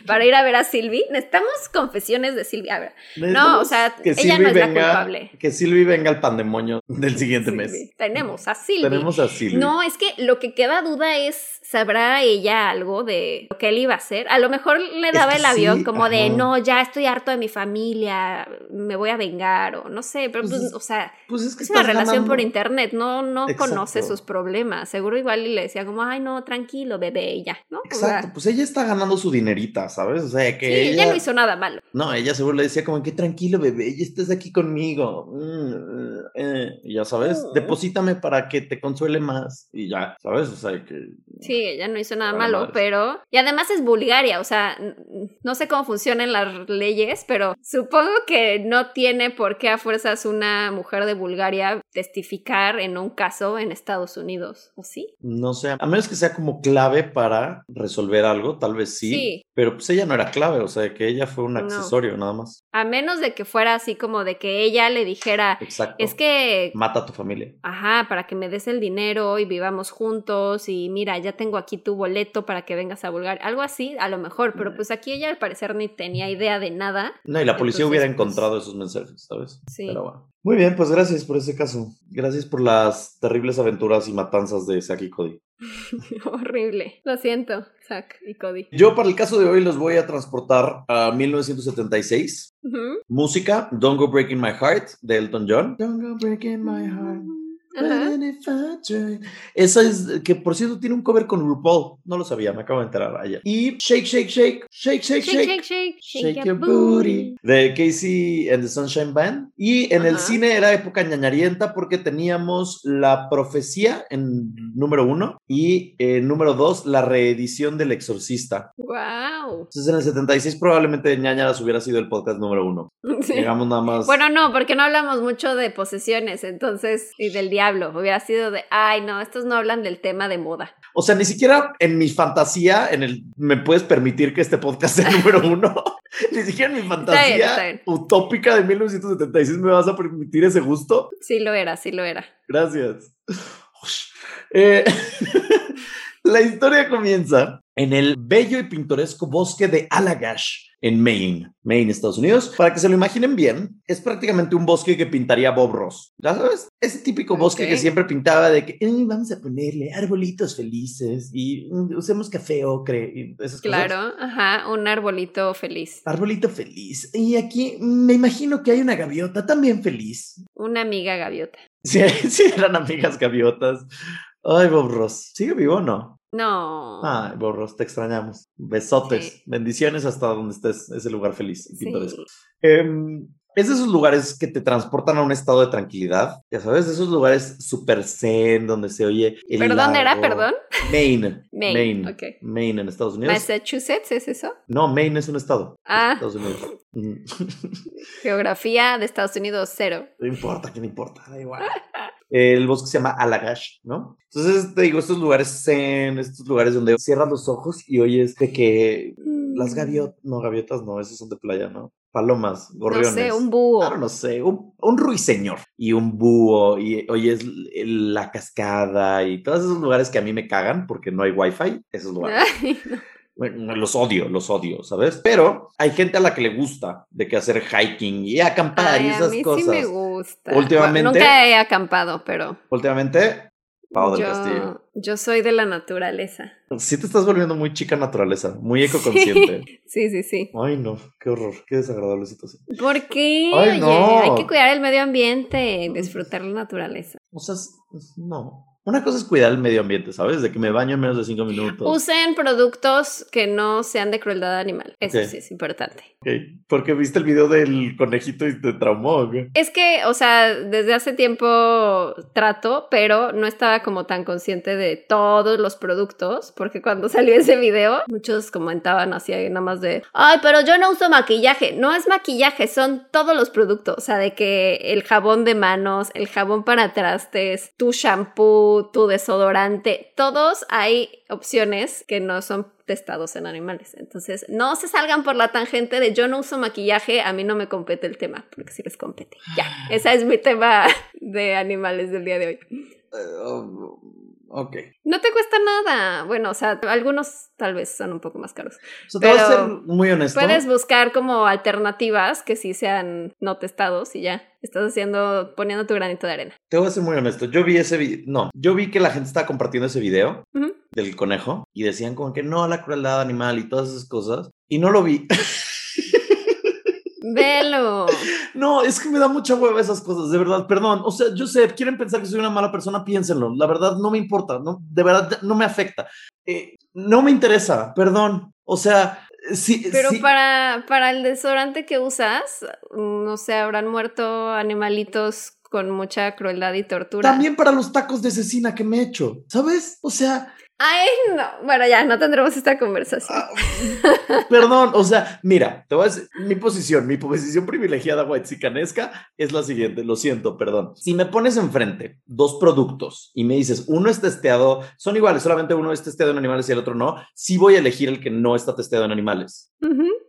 Para ir a ver a Silvi. Necesitamos confesiones de Silvi. A ver. No, o sea, ella no es la culpable. Que Silvi venga al pandemonio del siguiente mes. Tenemos a Silvi. Tenemos a Silvi. No, es que lo que queda duda es, ¿sabrá ella algo de lo que él iba a hacer? A lo mejor le daba el avión como de, no, ya estoy harto de mi familia, me voy a vengar o no sé, pero pues, pues o sea, pues es, que es una relación por internet, no, no conoce sus problemas. Seguro igual le decía como, ay, no, tranquilo, bebé, ella, ¿no? Exacto, pues ella está ganando su dinerita, ¿sabes? O sea, que. Sí, ella, no hizo nada malo. No, ella seguro le decía como, que tranquilo, bebé, ya estás aquí conmigo. Mm, eh", y ya sabes, mm. deposítame para que te consuele más. Y ya, ¿sabes? O sea, que. Sí, ella no hizo nada malo, pero. Y además es Bulgaria, o sea, no sé cómo funcionan las leyes, pero supongo que no tiene por qué a fuerzas una mujer de Bulgaria testificar en un caso en Estados Unidos, ¿o sí? No sé, a menos que sea como clave para resolver algo, tal vez sí. Pero pues ella no era clave, o sea, que ella fue un accesorio nada más. A menos de que fuera así como de que ella le dijera, Exacto. es que... Mata a tu familia. Ajá, para que me des el dinero y vivamos juntos y mira, ya tengo aquí tu boleto para que vengas a Bulgaria. Algo así, a lo mejor, pero pues aquí ella al parecer ni tenía idea de nada. No, y la policía hubiera pues encontrado esos mensajes, ¿sabes? Sí. Pero bueno. Muy bien, pues gracias por ese caso. Gracias por las terribles aventuras y matanzas de Zack y Cody. Horrible. Lo siento, Zack y Cody. Yo para el caso de hoy los voy a transportar a 1976. Música, Don't Go Breaking My Heart, de Elton John. Don't Go Breaking My Heart. Esa es, que por cierto tiene un cover con RuPaul. No lo sabía, me acabo de enterar ayer. Y Shake, Shake, Shake, Shake, Shake, Shake, shake, Shake, your booty. De Casey and the Sunshine Band. Y en el cine era época ñañarienta porque teníamos La Profecía en número uno y en número dos la reedición del Exorcista. ¡Wow! Entonces en el 76 probablemente ñañaras hubiera sido el podcast número uno. Llegamos nada más. Bueno, no, porque no hablamos mucho de posesiones, entonces, y del diablo. Hubiera sido de, ay, no, estos no hablan del tema de moda. O sea, ni siquiera en mi fantasía, en el, me puedes permitir que este podcast sea número uno. ni siquiera en mi fantasía utópica de 1976 me vas a permitir ese gusto. Sí lo era, sí lo era. Gracias. Eh, la historia comienza en el bello y pintoresco bosque de Allagash, en Maine, Maine, Estados Unidos. Para que se lo imaginen bien, es prácticamente un bosque que pintaría Bob Ross. ¿Ya sabes? Ese típico bosque que siempre pintaba de que vamos a ponerle arbolitos felices y mm, usemos café ocre y esas claro, ajá, un arbolito feliz. Arbolito feliz. Y aquí me imagino que hay una gaviota también feliz. Una amiga gaviota. Sí, sí, eran amigas gaviotas. Ay, Bob Ross. ¿Sigue vivo o no? No. Ay, Bob Ross, te extrañamos. Besotes. Bendiciones hasta donde estés, ese lugar feliz y pintoresco. Em, es de esos lugares que te transportan a un estado de tranquilidad, ya sabes, de esos lugares super zen donde se oye el ¿Pero dónde era, perdón? Maine. Maine. Maine. Maine en Estados Unidos. ¿Massachusetts es eso? No, Maine es un estado. Ah. Estados Unidos. Geografía de Estados Unidos, cero. No importa, ¿qué no importa? Da igual. El bosque se llama Alagash, ¿no? Entonces te digo, estos lugares zen, estos lugares donde cierras los ojos y oyes de que las mm. gaviotas, no, gaviotas no, esos son de playa, ¿no? Palomas, gorriones. No sé, un búho. Claro, no sé, un, un ruiseñor y un búho y oyes la cascada y todos esos lugares que a mí me cagan porque no hay wifi, esos lugares. los odio, los odio, ¿sabes? Pero hay gente a la que le gusta de que hacer hiking y acampar y esas a mí cosas. Sí me gusta. Últimamente. nunca he acampado, pero. Últimamente, Pau del Castillo. Yo soy de la naturaleza. Sí te estás volviendo muy chica naturaleza, muy ecoconsciente. Sí, sí, sí. Ay, no, qué horror, qué desagradable situación. ¿Por qué? Ay, no. hay que cuidar el medio ambiente, disfrutar la naturaleza. O sea, no. Una cosa es cuidar el medio ambiente, ¿sabes? De que me baño en menos de cinco minutos. Usen productos que no sean de crueldad animal. Eso sí es importante. Porque viste el video del conejito y te traumó. Es que, o sea, desde hace tiempo trato, pero no estaba como tan consciente de todos los productos, porque cuando salió ese video, muchos comentaban así nada más de, ay, pero yo no uso maquillaje. No es maquillaje, son todos los productos. O sea, de que el jabón de manos, el jabón para trastes, tu shampoo tu, desodorante, todos hay opciones que no son testados en animales. Entonces, no se salgan por la tangente de yo no uso maquillaje, a mí no me compete el tema, porque si les compete. Ya, ese es mi tema de animales del día de hoy. Ok. No te cuesta nada. Bueno, o sea, algunos tal vez son un poco más caros. O te voy a ser muy honesto. Puedes buscar como alternativas que sí sean no testados y ya. Estás haciendo, poniendo tu granito de arena. Te voy a ser muy honesto. Yo vi ese video. No, yo vi que la gente estaba compartiendo ese video del conejo y decían como que no a la crueldad animal y todas esas cosas. Y no lo vi. Velo. No, es que me da mucha hueva esas cosas, de verdad, perdón. O sea, yo sé, quieren pensar que soy una mala persona, piénsenlo. La verdad, no me importa, no, de verdad, no me afecta. Eh, no me interesa, perdón. O sea, sí. Pero Para, para el desodorante que usas, no sé, habrán muerto animalitos con mucha crueldad y tortura. También para los tacos de cecina que me he hecho, ¿sabes? O sea, Ay, no. Bueno, ya, no tendremos esta conversación. Ah, perdón, o sea, mira, te voy a decir, mi posición, mi posición privilegiada whitezicanesca es la siguiente, lo siento, perdón. Si me pones enfrente dos productos y me dices, uno es testeado, son iguales, solamente uno es testeado en animales y el otro no, sí voy a elegir el que no está testeado en animales.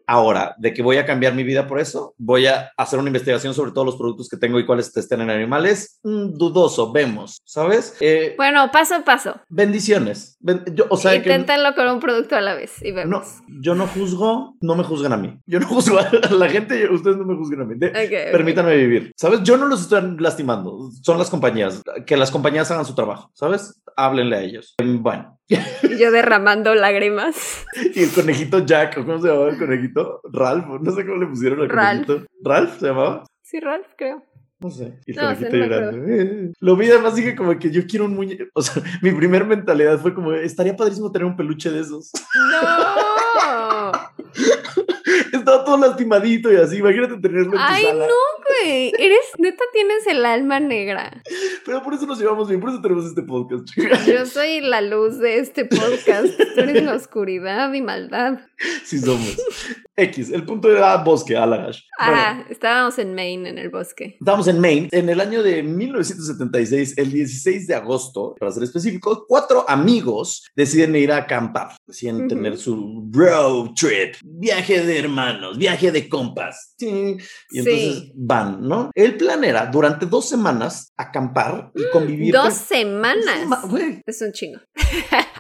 Ahora, de que voy a cambiar mi vida por eso, voy a hacer una investigación sobre todos los productos que tengo y cuáles testean en animales. Mm, dudoso, vemos, ¿sabes? Eh, bueno, paso a paso. Bendiciones. Yo, o sea, Inténtenlo con un producto a la vez y vemos. No, yo no juzgo, no me juzgan a mí. Yo no juzgo a la gente, ustedes no me juzgan a mí. permítanme vivir. ¿Sabes? Yo no los estoy lastimando. Son las compañías. Que las compañías hagan su trabajo, ¿sabes? Háblenle a ellos. Bueno. Y yo derramando lágrimas. Y el conejito Jack, ¿cómo se llamaba el conejito? Ralph, no sé cómo le pusieron al conejito. ¿Ralph se llamaba? Sí, Ralph, creo. No sé. Y No, llorando. Eh. Lo vi además dije como que yo quiero un muñeco. O sea, mi primer mentalidad fue como, estaría padrísimo tener un peluche de esos. ¡No! Estaba todo lastimadito y así. Imagínate tenerlo en tu Ay, sala. no, güey. Eres, neta, tienes el alma negra. Pero por eso nos llevamos bien, por eso tenemos este podcast, chicas. Yo soy la luz de este podcast. Tú eres la oscuridad y maldad. Sí somos. X, el punto era bosque, Alagash. Bueno, estábamos en Maine, en el bosque. Estamos en Maine. En el año de 1976, el 16 de agosto, para ser específicos, cuatro amigos deciden ir a acampar. Deciden tener su road trip, viaje de hermanos, viaje de compas. Sí. Y entonces Sí. van, ¿no? El plan era durante dos semanas acampar y convivir. Dos con- semanas. Es un chingo.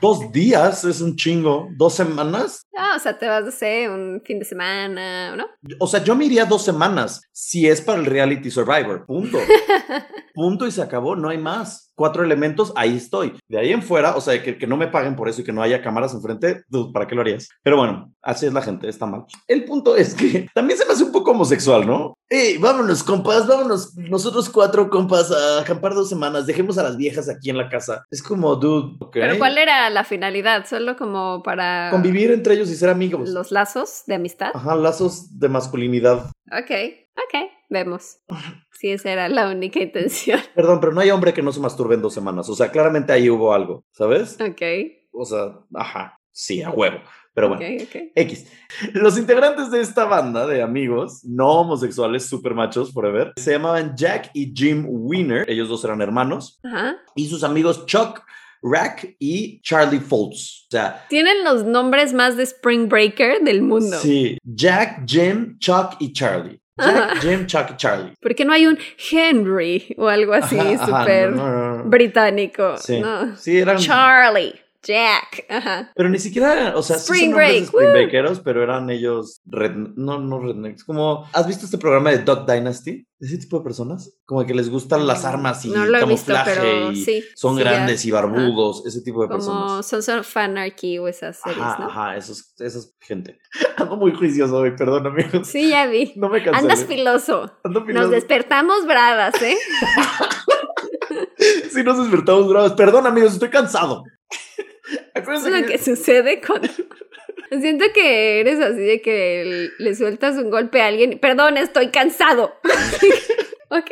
dos días es un chingo. Dos semanas. Ah, sea, te vas, no sé, un fin de semana, ¿no? O sea, yo me iría dos semanas si es para el reality Survivor. Punto. Punto y se acabó, no hay más. Cuatro elementos, ahí estoy. De ahí en fuera, o sea, que, que no me paguen por eso y que no haya cámaras enfrente, dude, ¿para qué lo harías? Pero bueno, así es la gente, está mal. El punto es que también se me hace un poco homosexual, ¿no? Ey, vámonos, compas, vámonos, nosotros cuatro compas a acampar dos semanas, dejemos a las viejas aquí en la casa. Es como, dude, ok. Pero ¿cuál era la finalidad? Solo como para Convivir entre ellos y ser amigos. los lazos de amistad. Ajá, lazos de masculinidad. Ok, ok, vemos. Si esa era la única intención. Perdón, pero no hay hombre que no se masturbe en dos semanas. O sea, claramente ahí hubo algo, ¿sabes? Ok, O sea, ajá, sí, a huevo. Pero bueno, ok, ok. X. Los integrantes de esta banda de amigos, no homosexuales, super machos, forever, se llamaban Jack y Jim Wiener. Ellos dos eran hermanos. Ajá. Y sus amigos Chuck, Rack y Charlie Foltz. O sea, Tienen los nombres más de Spring Breaker del mundo. sí, Jack, Jim, Chuck y Charlie. Jack. Jim, Chuck y Charlie. ¿Por qué no hay un Henry o algo así súper no, no, no. británico? Sí, No. sí, eran... Charlie, Jack. Ajá. Pero ni siquiera, o sea, sí Spring son Break, Spring. Breakeros, pero eran ellos, red, no, no rednecks, como, ¿has visto este programa de Duck Dynasty? Ese tipo de personas, como que les gustan las armas y No lo he visto, camuflaje pero y sí. son sí, ya. grandes y barbudos, ese tipo de Como personas. Sons of Anarchy o esas series, Ajá, ¿no? ajá, esos, esas gente. Ando muy juicioso hoy, perdón amigos. Sí, ya vi. No me cansé. Andas filoso. Ando Nos filoso. despertamos bravas, ¿eh? Sí, nos despertamos bravos. Perdón amigos, estoy cansado. Eso Acuérdense es lo que sucede cuando... Siento que eres así de que le sueltas un golpe a alguien. Perdón, estoy cansado. ok.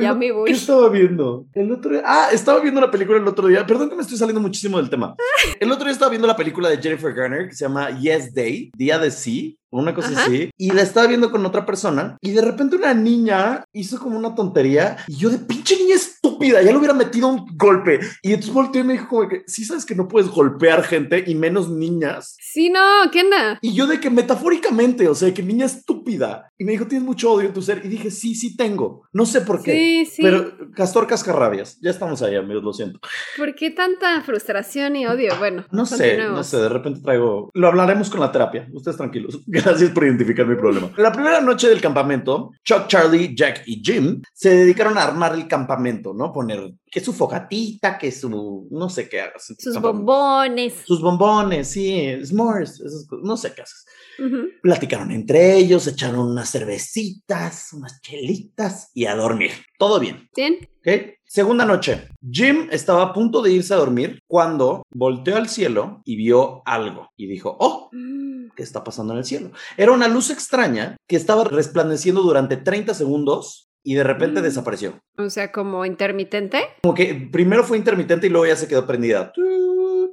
Ya me voy. ¿Qué estaba viendo? El otro día. Ah, estaba viendo una película el otro día. Perdón que me estoy saliendo muchísimo del tema. El otro día estaba viendo la película de Jennifer Garner que se llama Yes Day, Día de Sí, una cosa Ajá. así. Y la estaba viendo con otra persona. Y de repente una niña hizo como una tontería. Y yo, de pinche niña estúpida, ya le hubiera metido un golpe. Y entonces volteó y me dijo, como que sí sabes que no puedes golpear gente y menos niñas. Sí, no, ¿qué onda? Y yo de que metafóricamente, o sea, que niña estúpida. Y me dijo, tienes mucho odio en tu ser. Y dije, sí, sí tengo. No sé por qué. Sí, sí. Pero Castor Cascarrabias, ya estamos ahí, amigos, lo siento. ¿Por qué tanta frustración y odio? Bueno, No sé, no sé, de repente traigo. Lo hablaremos con la terapia. Ustedes tranquilos. Gracias por identificar mi problema. La primera noche del campamento, Chuck, Charlie, Jack y Jim se dedicaron a armar el campamento, ¿no? Poner que su fogatita, que su. No sé qué hagas. Sus campamento. bombones. Sus bombones, sí, s'mores, esas cosas, no sé qué haces. Ujú. Platicaron entre ellos, echaron unas cervecitas, unas chelitas y a dormir. Todo bien. ¿Bien? ¿ok? Segunda noche. Jim estaba a punto de irse a dormir cuando volteó al cielo y vio algo y dijo, oh, Mm. ¿qué está pasando en el cielo? Era una luz extraña que estaba resplandeciendo durante 30 segundos y de repente Mm. desapareció. O sea, como intermitente. Como que primero fue intermitente y luego ya se quedó prendida.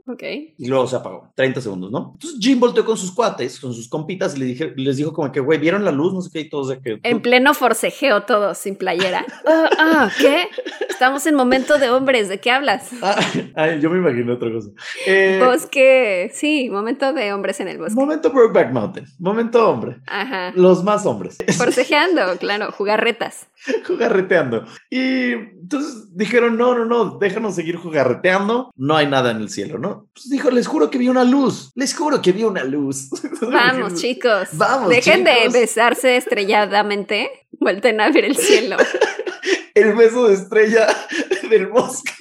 Ok. Y luego se apagó. 30 segundos, ¿no? Entonces Jim volteó con sus cuates, con sus compitas y le dije, les dijo como que, güey, ¿vieron la luz? No sé qué, y todos de que... En pleno forcejeo todo, sin playera. Ah, ah, ¿qué? Estamos en momento de hombres, ¿de qué hablas? Ah, ay, yo me imaginé otra cosa. Eh, Bosque, sí, momento de hombres en el bosque. momento Brokeback Mountain. Momento hombre. Ajá. Los más hombres. Forcejeando, claro, jugarretas. jugarreteando. Y entonces dijeron, no, no, no, déjanos seguir jugarreteando. No hay nada en el cielo, ¿no? Pues dijo, les juro que vi una luz. Les juro que vi una luz. Vamos, chicos. Vamos, Dejen de besarse estrelladamente. Vuelten a ver el cielo. El beso de estrella del bosque.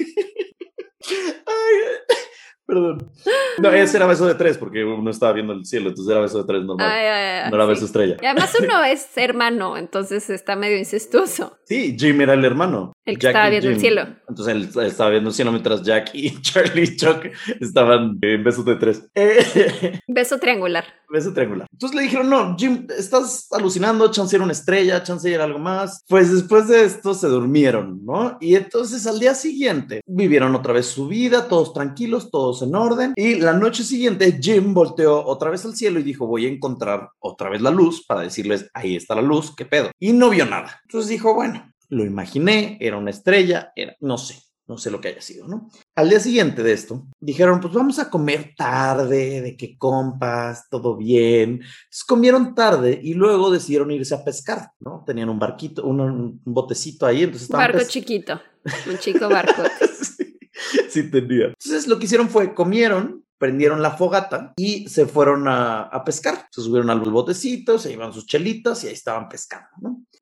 Ay, Perdón. No, ese era beso de tres, porque uno estaba viendo el cielo, entonces era beso de tres normal. Ay, ay, ay, no era sí. beso estrella. Y además uno es hermano, entonces está medio incestuoso. Sí, Jim era el hermano. El que Jack estaba viendo el cielo. Entonces él estaba viendo el cielo mientras Jack y Charlie y Chuck estaban en besos de tres. Eh, Beso triangular. beso triangular. Entonces le dijeron, no, Jim, estás alucinando, chance era una estrella, chance era algo más. Pues después de esto se durmieron, ¿no? Y entonces al día siguiente vivieron otra vez su vida, todos tranquilos, todos en orden. Y la noche siguiente Jim volteó otra vez al cielo y dijo, voy a encontrar otra vez la luz para decirles, ahí está la luz, ¿qué pedo? Y no vio nada. Entonces dijo, bueno, lo imaginé, era una estrella, era, no sé. No sé lo que haya sido, ¿no? Al día siguiente de esto, dijeron, pues vamos a comer tarde, de qué compas, todo bien. Entonces comieron tarde y luego decidieron irse a pescar, ¿no? Tenían un barquito, un, un botecito ahí, entonces Un estaban barco chiquito. Un chico barco. sí, sí tenía. Entonces lo que hicieron fue comieron, prendieron la fogata y se fueron a, a pescar. Se subieron al botecito, se llevaron sus chelitas y ahí estaban pescando.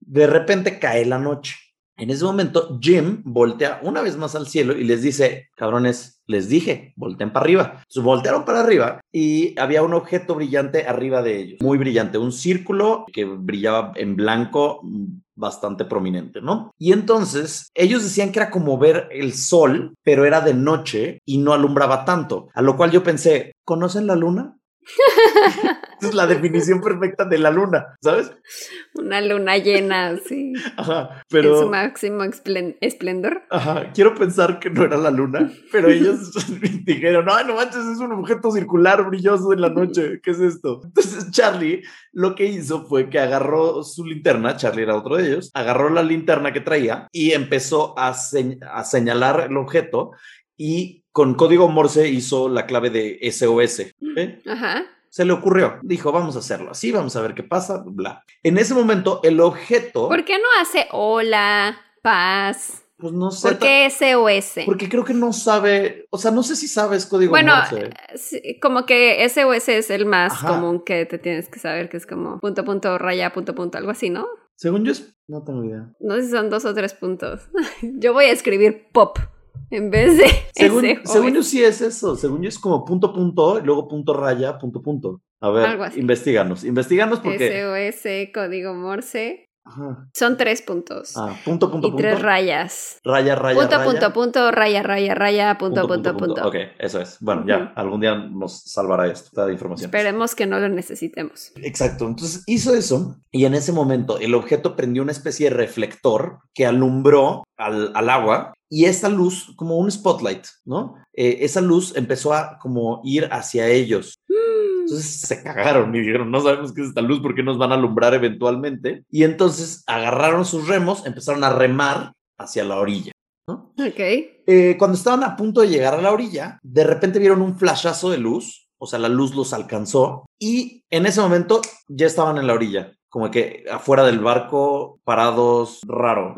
De repente cae la noche. En ese momento, Jim voltea una vez más al cielo y les dice, cabrones, les dije, volteen para arriba. Entonces voltearon para arriba y había un objeto brillante arriba de ellos, muy brillante, un círculo que brillaba en blanco bastante prominente, ¿no? Y entonces ellos decían que era como ver el sol, pero era de noche y no alumbraba tanto, a lo cual yo pensé, ¿conocen la luna? Es la definición perfecta de la luna, ¿sabes? Una luna llena, así. Ajá, En su pero... máximo esplendor. Ajá, quiero pensar que no era la luna, pero ellos dijeron, no, no manches, es un objeto circular brilloso en la noche, ¿qué es esto? Entonces Charlie lo que hizo fue que agarró su linterna, Charlie era otro de ellos, agarró la linterna que traía y empezó a, señ- a señalar el objeto y con código Morse hizo la clave de SOS. ¿eh? Ajá. Se le ocurrió, dijo, vamos a hacerlo así, vamos a ver qué pasa, bla. En ese momento el objeto, ¿Por qué no hace hola, paz? pues no sé, ¿Por qué SOS? Porque creo que no sabe, o sea, no sé si sabes código Bueno, Morse. sí, como que SOS es el más Ajá. común que te tienes que saber, que es como punto, punto, raya, punto, punto, algo así, ¿no? Según yo, no tengo idea. No sé si son dos o tres puntos. Yo voy a escribir pop en vez de Según, SOS. según yo sí es eso, según yo es como punto, punto, y luego punto, raya, punto, punto. A ver, investiganos, investiganos porque... SOS, código Morse. Ajá. Son tres puntos. Ah, punto, punto, y punto. tres rayas. Raya, raya, punto, raya. punto, punto, raya, raya, raya, punto, punto, punto. Ok, eso es. Bueno, ya, algún día nos salvará esto, esta información. Esperemos que no lo necesitemos. Exacto, entonces hizo eso y en ese momento el objeto prendió una especie de reflector que alumbró al, al agua y esa luz, como un spotlight, ¿no? Eh, esa luz empezó a como ir hacia ellos. Entonces se cagaron y dijeron, no sabemos qué es esta luz, ¿por qué nos van a alumbrar eventualmente? Y entonces agarraron sus remos, empezaron a remar hacia la orilla. ¿no? Ok. Eh, cuando estaban a punto de llegar a la orilla, de repente vieron un flashazo de luz, o sea, la luz los alcanzó y en ese momento ya estaban en la orilla, como que afuera del barco, parados, raro.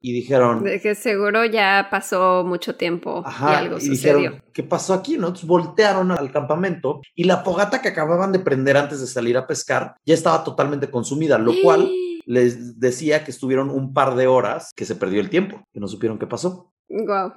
Y dijeron, De que seguro ya pasó mucho tiempo y algo y sucedió. dijeron, ¿qué pasó aquí? ¿no? Entonces voltearon al campamento y la fogata que acababan de prender antes de salir a pescar ya estaba totalmente consumida, lo cual les decía que estuvieron un par de horas que se perdió el tiempo, que no supieron qué pasó. Wow.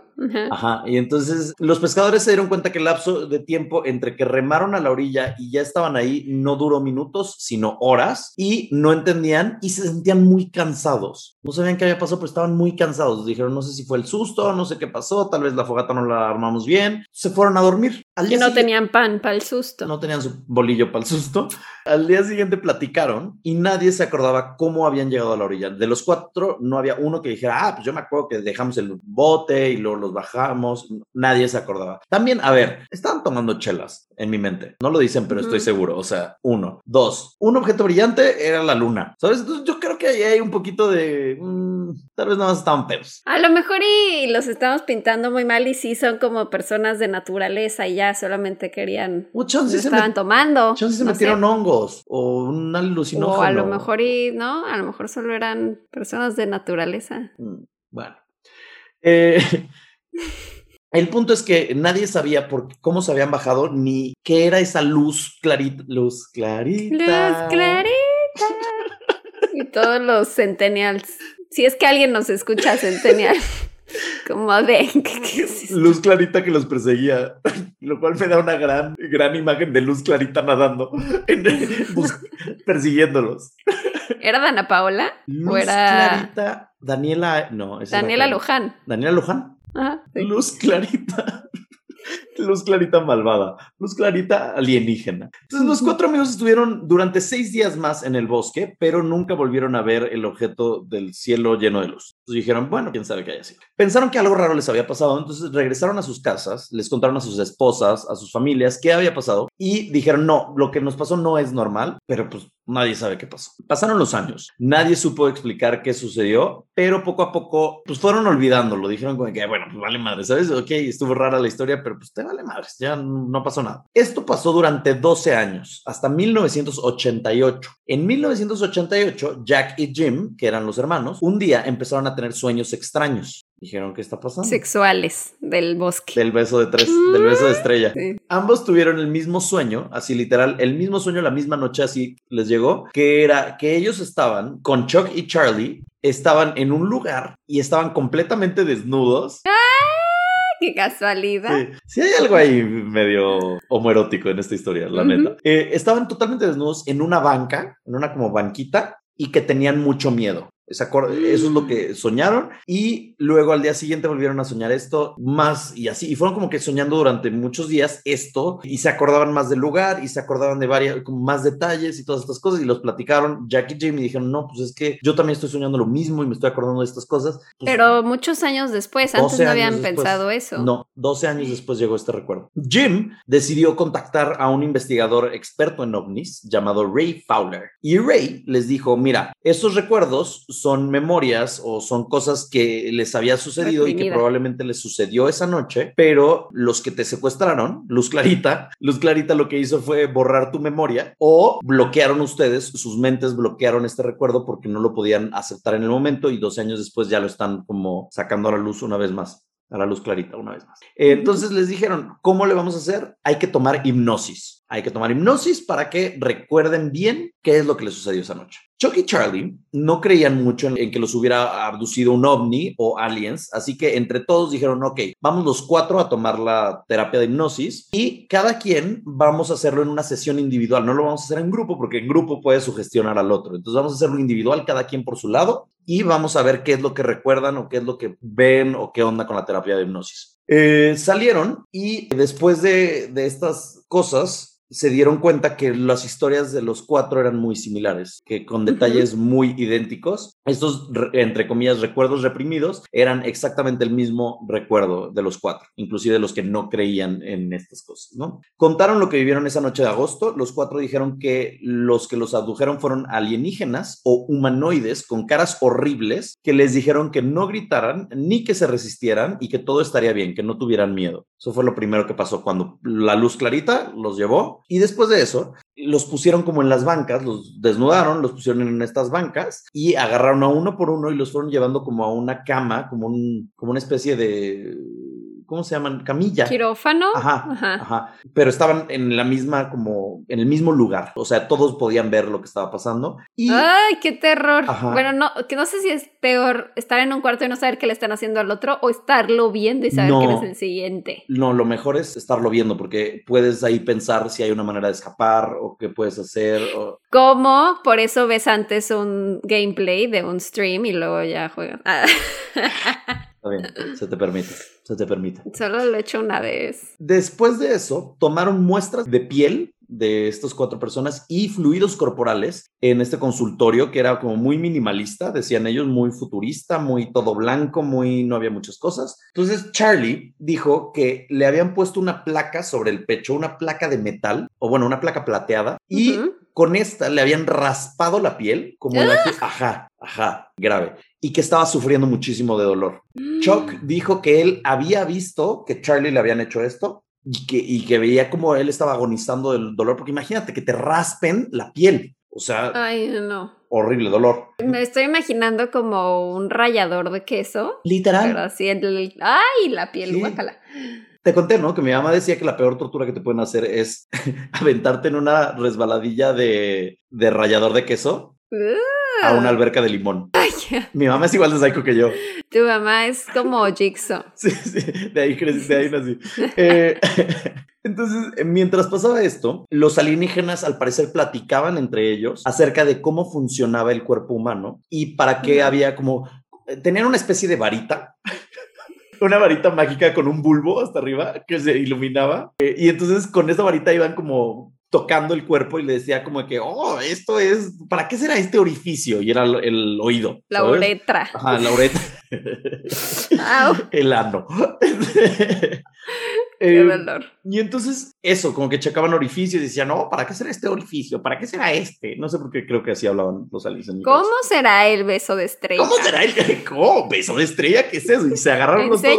Ajá. Y entonces los pescadores se dieron cuenta que el lapso de tiempo entre que remaron a la orilla y ya estaban ahí no duró minutos, sino horas, y no entendían y se sentían muy cansados. No sabían qué había pasado, pero estaban muy cansados. Dijeron, no sé si fue el susto, no sé qué pasó, tal vez la fogata no la armamos bien. Se fueron a dormir. Al día no tenían pan para el susto. no tenían su bolillo para el susto. Al día siguiente platicaron y nadie se acordaba cómo habían llegado a la orilla. De los cuatro, no había uno que dijera, ah, pues yo me acuerdo que dejamos el bote y luego los bajamos. Nadie se acordaba. También, a ver, estaban tomando chelas en mi mente. No lo dicen, pero estoy seguro. O sea, uno. Dos, un objeto brillante era la luna. ¿Sabes? Entonces yo creo que ahí hay un poquito de... mm, tal vez nada más estaban pedos. A lo mejor y los estamos pintando muy mal y sí son como personas de naturaleza y ya solamente querían... Lo se, estaban met- tomando. chance se no sé. metieron hongos o un alucinógeno. O a lo mejor y no, a lo mejor solo eran personas de naturaleza. Mm, Bueno. Eh, el punto es que nadie sabía por cómo se habían bajado ni qué era esa luz clarita. Luz clarita. Luz clarita. y todos los centennials. Si es que alguien nos escucha, centennial. Como de... Luz clarita que los perseguía, lo cual me da una gran, gran imagen de luz clarita nadando, persiguiéndolos. ¿Era Dana Paola? Luz ¿O era clarita, Daniela, no. Daniela. Luján? Daniela Luján. Ajá, sí. Luz clarita. Luz clarita malvada. Luz clarita alienígena. Entonces los cuatro amigos estuvieron durante seis días más en el bosque, pero nunca volvieron a ver el objeto del cielo lleno de luz. Entonces dijeron, bueno, quién sabe qué haya sido. Pensaron que algo raro les había pasado, entonces regresaron a sus casas, les contaron a sus esposas, a sus familias qué había pasado y dijeron, no, lo que nos pasó no es normal, pero pues nadie sabe qué pasó. Pasaron los años, nadie supo explicar qué sucedió, pero poco a poco pues fueron olvidándolo, dijeron como que, bueno, pues vale madre, ¿sabes? Ok, estuvo rara la historia, pero pues te vale madres, ya no pasó nada. Esto pasó durante 12 años, hasta 1988. En 1988, Jack y Jim, que eran los hermanos, un día empezaron a tener sueños extraños. Dijeron, ¿qué está pasando? Sexuales del bosque. Del beso de tres, del beso de estrella. Sí. Ambos tuvieron el mismo sueño, así literal, el mismo sueño la misma noche, así les llegó, que era que ellos estaban con Chuck y Charlie, estaban en un lugar y estaban completamente desnudos. Qué casualidad. Sí, sí hay algo ahí medio homoerótico en esta historia, la Ujú. neta. Eh, estaban totalmente desnudos en una banca, en una como banquita, y que tenían mucho miedo. ¿Se acuer- Eso es lo que soñaron y luego al día siguiente volvieron a soñar esto más y así. Y fueron como que soñando durante muchos días esto y se acordaban más del lugar y se acordaban de varias, como más detalles y todas estas cosas y los platicaron Jack y Jamie dijeron, no, pues es que yo también estoy soñando lo mismo y me estoy acordando de estas cosas. Pues, Pero muchos años después, antes 12 no habían después. pensado eso. No, 12 años después llegó este recuerdo. Jim decidió contactar a un investigador experto en ovnis llamado Ray Fowler. Y Ray les dijo, mira, estos recuerdos son memorias o son cosas que les había sucedido y que probablemente les sucedió esa noche, pero los que te secuestraron, Luz Clarita, Luz Clarita lo que hizo fue borrar tu memoria o bloquearon ustedes, sus mentes bloquearon este recuerdo porque no lo podían aceptar en el momento y 12 años después ya lo están como sacando a la luz una vez más a la luz clarita una vez más. Eh, Entonces les dijeron, ¿cómo le vamos a hacer? Hay que tomar hipnosis. Hay que tomar hipnosis para que recuerden bien qué es lo que les sucedió esa noche. Chuck y Charlie no creían mucho en, que los hubiera abducido un ovni o aliens, así que entre todos dijeron, ok, vamos los cuatro a tomar la terapia de hipnosis y cada quien vamos a hacerlo en una sesión individual. No lo vamos a hacer en grupo porque en grupo puede sugestionar al otro. Entonces vamos a hacerlo individual, cada quien por su lado y vamos a ver qué es lo que recuerdan o qué es lo que ven o qué onda con la terapia de hipnosis. Eh, salieron y después de, de estas cosas se dieron cuenta que las historias de los cuatro eran muy similares, que con detalles muy idénticos. Estos, re- entre comillas, recuerdos reprimidos eran exactamente el mismo recuerdo de los cuatro, inclusive de los que no creían en estas cosas, ¿no? Contaron lo que vivieron esa noche de agosto. Los cuatro dijeron que los que los abdujeron fueron alienígenas o humanoides con caras horribles que les dijeron que no gritaran ni que se resistieran y que todo estaría bien, que no tuvieran miedo. Eso fue lo primero que pasó cuando la luz clarita los llevó y después de eso los pusieron como en las bancas, los desnudaron, los pusieron en estas bancas y agarraron a uno por uno y los fueron llevando como a una cama, como, un, como una especie de, ¿cómo se llaman? Camilla. ¿Quirófano? Ajá, Ajá. ajá. Pero estaban en la misma, como, en el mismo lugar. O sea, todos podían ver lo que estaba pasando. Y Ay, qué terror. Ajá. Bueno, no, que no sé si es peor estar en un cuarto y no saber qué le están haciendo al otro o estarlo viendo y saber No. quién es el siguiente. no, lo mejor es estarlo viendo porque puedes ahí pensar si hay una manera de escapar o qué puedes hacer. o- ¿Cómo? Por eso ves antes un gameplay de un stream y luego ya juegas. Ah, Está bien, se te permite, se te permite. solo lo he hecho una vez. Después de eso, tomaron muestras de piel de estas cuatro personas y fluidos corporales en este consultorio que era como muy minimalista, decían ellos, muy futurista, muy todo blanco, muy no había muchas cosas. Entonces Charlie dijo que le habían puesto una placa sobre el pecho, una placa de metal, o bueno, una placa plateada, y con esta le habían raspado la piel, como la que, ajá, ajá, grave, y que estaba sufriendo muchísimo de dolor. Chuck dijo que él había visto que Charlie le habían hecho esto y que, y que veía como él estaba agonizando del dolor, porque imagínate que te raspen la piel, o sea, Ay, no. horrible dolor. Me estoy imaginando como un rallador de queso. Pero Literal. así el... ¡Ay! La piel, Sí. guácala. Te conté, ¿no? Que mi mamá decía que la peor tortura que te pueden hacer es aventarte en una resbaladilla de, de rallador de queso. A una alberca de limón. Ay. Mi mamá es igual de psycho que yo. Tu mamá es como Jigsaw. Sí, sí, de ahí crecí, de ahí nací. Eh, entonces, eh, mientras pasaba esto, los alienígenas al parecer platicaban entre ellos acerca de cómo funcionaba el cuerpo humano y para qué había como... eh, Tenían una especie de varita. Una varita mágica con un bulbo hasta arriba que se iluminaba. eh, y entonces con esa varita iban como tocando el cuerpo y le decía como que, oh, esto es, ¿para qué será este orificio? Y era el, el oído. La ¿sabes? uretra. Ajá, la uretra. El ano. qué Eh, dolor. y entonces, eso, como que checaban orificios y decían, no, ¿para qué será este orificio? ¿Para qué será este? No sé por qué creo que así hablaban los aliens en mi ¿Cómo será el beso de estrella? ¿Cómo será el ¿Cómo? beso de estrella? ¿Qué es eso? Y se agarraron los dos.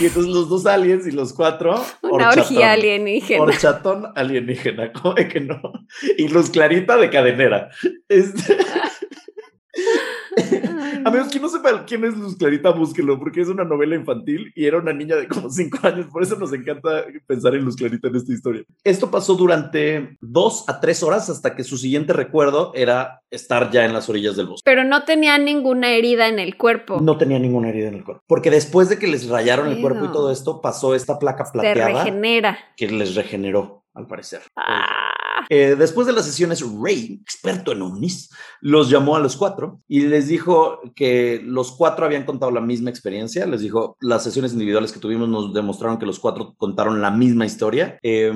Y entonces los dos aliens y los cuatro. Una horchatón. orgía alienígena. Horchatón alienígena, ¿cómo de que no? Y Luz Clarita de cadenera. Este- Amigos, quien no sepa quién es Luz Clarita, búsquelo, porque es una novela infantil y era una niña de como cinco años, por eso nos encanta pensar en Luz Clarita en esta historia. Esto pasó durante dos a tres horas hasta que su siguiente recuerdo era estar ya en las orillas del bosque. Pero no tenía ninguna herida en el cuerpo. No tenía ninguna herida en el cuerpo, porque después de que les rayaron el cuerpo y todo esto, pasó esta placa Se plateada regenera. que les regeneró, al parecer. Ah, Eh, después de las sesiones, Ray, experto en ovnis, los llamó a los cuatro y les dijo que los cuatro habían contado la misma experiencia. Les dijo, las sesiones individuales que tuvimos nos demostraron que los cuatro contaron la misma historia. Eh,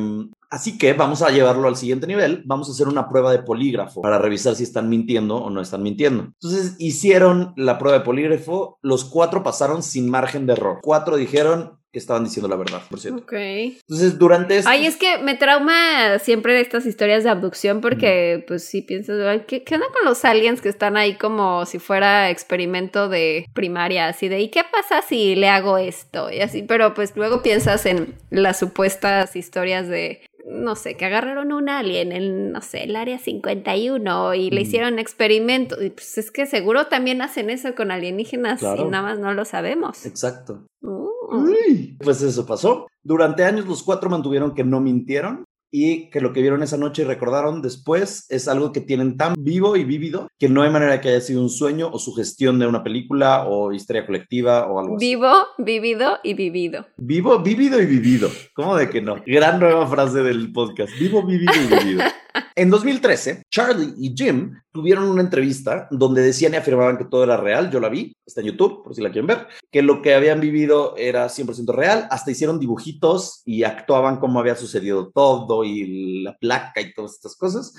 así que vamos a llevarlo al siguiente nivel. Vamos a hacer una prueba de polígrafo para revisar si están mintiendo o no están mintiendo. Entonces hicieron la prueba de polígrafo. Los cuatro pasaron sin margen de error. Cuatro dijeron estaban diciendo la verdad, por cierto. ok. Entonces, durante esto... Ay, es que me trauma siempre estas historias de abducción porque, pues sí piensas, ¿qué, ¿qué onda con los aliens que están ahí como si fuera experimento de primaria? Así de, ¿y qué pasa si le hago esto? Y así, pero pues luego piensas en las supuestas historias de, no sé, que agarraron un alien en, no sé, el área 51 y le Mm. hicieron experimento. Y pues es que seguro también hacen eso con alienígenas Claro. y nada más no lo sabemos. Exacto. Uh. Uy, Pues eso pasó. Durante años los cuatro mantuvieron que no mintieron y que lo que vieron esa noche y recordaron después es algo que tienen tan vivo y vívido que no hay manera que haya sido un sueño o sugestión de una película o historia colectiva o algo así. Vivo, vivido y vivido. Vivo, vívido y vivido. ¿Cómo de que no? Gran nueva frase del podcast. Vivo, vívido y vivido. En 2013, Charlie y Jim tuvieron una entrevista donde decían y afirmaban que todo era real. Yo la vi, está en YouTube, por si la quieren ver, que lo que habían vivido era 100% real. Hasta hicieron dibujitos y actuaban como había sucedido todo y la placa y todas estas cosas.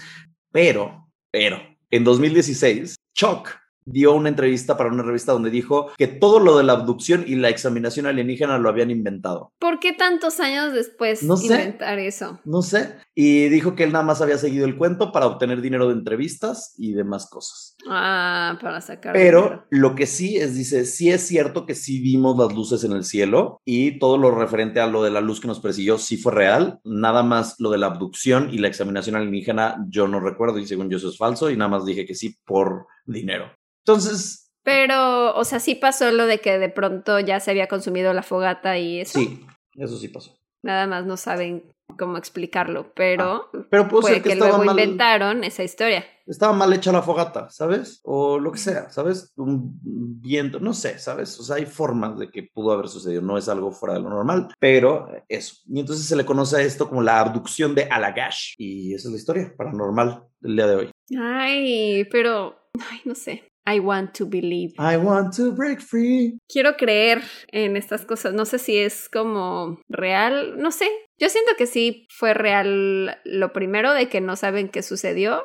Pero, pero, en 2016, Chuck dio una entrevista para una revista donde dijo que todo lo de la abducción y la examinación alienígena lo habían inventado. ¿Por qué tantos años después No sé. inventar eso? No sé. Y dijo que él nada más había seguido el cuento para obtener dinero de entrevistas y demás cosas. Ah, para sacar. Pero dinero. lo que sí es, dice, sí es cierto que sí vimos las luces en el cielo y todo lo referente a lo de la luz que nos persiguió sí fue real. Nada más lo de la abducción y la examinación alienígena yo no recuerdo y según yo eso es falso y nada más dije que sí por dinero. Entonces, Pero, o sea, sí pasó lo de que de pronto ya se había consumido la fogata y eso. sí, eso sí pasó. Nada más no saben cómo explicarlo, pero Pero puede puede ser que, que luego mal, inventaron esa historia. estaba mal hecha la fogata, ¿sabes? O lo que sea, ¿sabes? Un viento, no sé, ¿sabes? O sea, hay formas de que pudo haber sucedido, no es algo fuera de lo normal, pero eso. Y entonces se le conoce a esto como la abducción de Alagash. Y esa es la historia paranormal del día de hoy. Ay, pero, ay, no sé. I want to believe. I want to break free. Quiero creer en estas cosas. No sé si es como real. No sé. Yo siento que sí fue real lo primero de que no saben qué sucedió.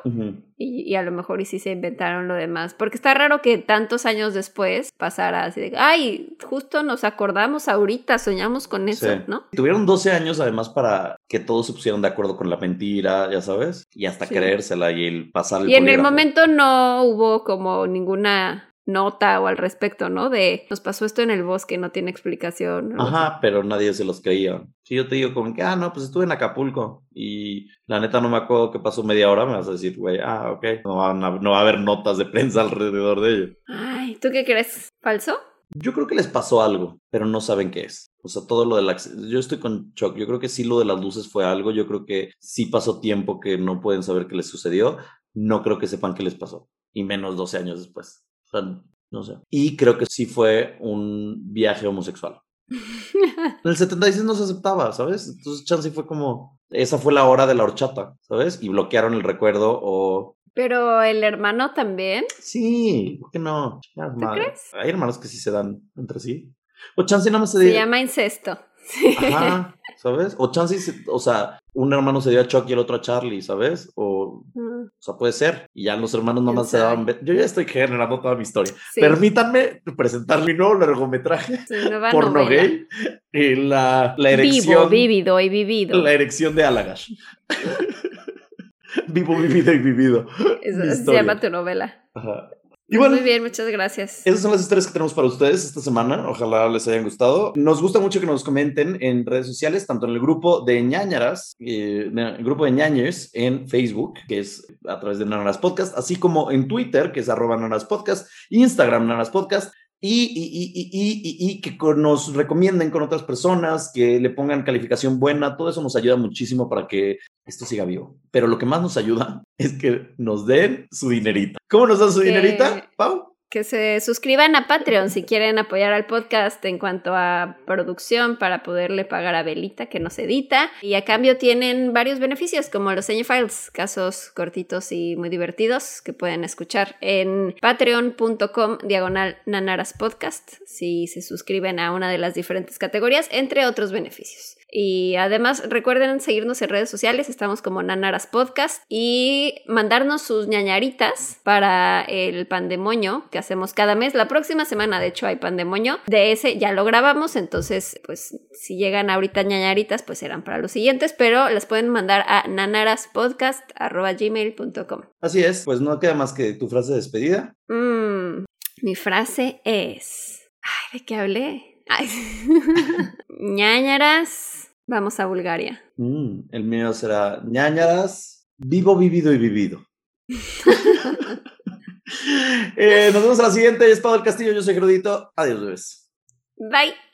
Y, y a lo mejor y sí se inventaron lo demás. Porque está raro que tantos años después pasara así de, ay, justo nos acordamos ahorita, soñamos con eso, Sí. ¿no? Tuvieron 12 años además para que todos se pusieran de acuerdo con la mentira, ya sabes, y hasta Sí. creérsela y el pasar el Y en el momento no hubo como ninguna nota o al respecto, ¿no? De nos pasó esto en el bosque, no tiene explicación. así. Ajá, pero nadie se los creía. Si yo te digo como que, ah, no, pues estuve en Acapulco y la neta no me acuerdo qué pasó media hora, me vas a decir, güey, ah, ok, no, van a- no va a haber notas de prensa alrededor de ello. Ay, ¿tú qué crees? ¿Falso? Yo creo que les pasó algo, pero no saben qué es. O sea, todo lo del acc- Yo estoy con shock. Yo creo que sí lo de las luces fue algo. Yo creo que sí pasó tiempo que no pueden saber qué les sucedió. No creo que sepan qué les pasó. y menos 12 años después. O sea, no sé. Y creo que sí fue un viaje homosexual. En el 76 no se aceptaba, ¿sabes? Entonces Chansey fue como, esa fue la hora de la horchata, ¿sabes? Y bloquearon el recuerdo o... Pero el hermano también. Sí, ¿por qué no? ¿Tú crees? Hay hermanos que sí se dan entre sí. O Chansey nada más se Se llama incesto. Ajá, ¿sabes? O Chansey, o sea, un hermano se dio a Chuck y el otro a Charlie, ¿sabes? O, o sea, puede ser. Y ya los hermanos nomás se daban. Yo ya estoy generando toda mi historia. Permítanme presentar mi nuevo largometraje porno gay. Y la, la erección. Vivo, vivido y vivido. La erección de Alagash. Vivo, vivido y vivido. Eso se llama tu novela. Ajá. Y bueno, Muy bien, muchas gracias. Esas son las historias que tenemos para ustedes esta semana. Ojalá les hayan gustado. Nos gusta mucho que nos comenten en redes sociales, tanto en el grupo de ñañaras, eh, el grupo de ñañers en Facebook, que es a través de Nanas Podcast, así como en Twitter, que es arroba Nanas Podcast, Instagram Nanas Podcast. Y, y, y, y, que nos recomienden con otras personas, que le pongan calificación buena, todo eso nos ayuda muchísimo para que esto siga vivo. Pero lo que más nos ayuda es que nos den su dinerita. ¿Cómo nos dan su dinerita, Pau? Que se suscriban a Patreon si quieren apoyar al podcast en cuanto a producción para poderle pagar a Belita que nos edita. Y a cambio tienen varios beneficios como los Files, casos cortitos y muy divertidos que pueden escuchar en patreon.com diagonal nanaras podcast si se suscriben a una de las diferentes categorías, entre otros beneficios. Y además recuerden seguirnos en redes sociales, estamos como Nanaras Podcast y mandarnos sus ñañaritas para el pandemonio que hacemos cada mes. La próxima semana, de hecho, hay pandemonio. De ese ya lo grabamos, entonces, pues si llegan ahorita ñañaritas, pues serán para los siguientes, pero las pueden mandar a nanaraspodcast.gmail.com. Así es, pues no queda más que tu frase de despedida. Mm, mi frase es... Ay, ¿de qué hablé? ñañaras, vamos a Bulgaria. Mm, el mío será ñañaras, vivo, vivido y vivido. Eh, nos vemos a la siguiente. Es Pablo del Castillo, yo soy Gerudito. Adiós, bebés. Bye.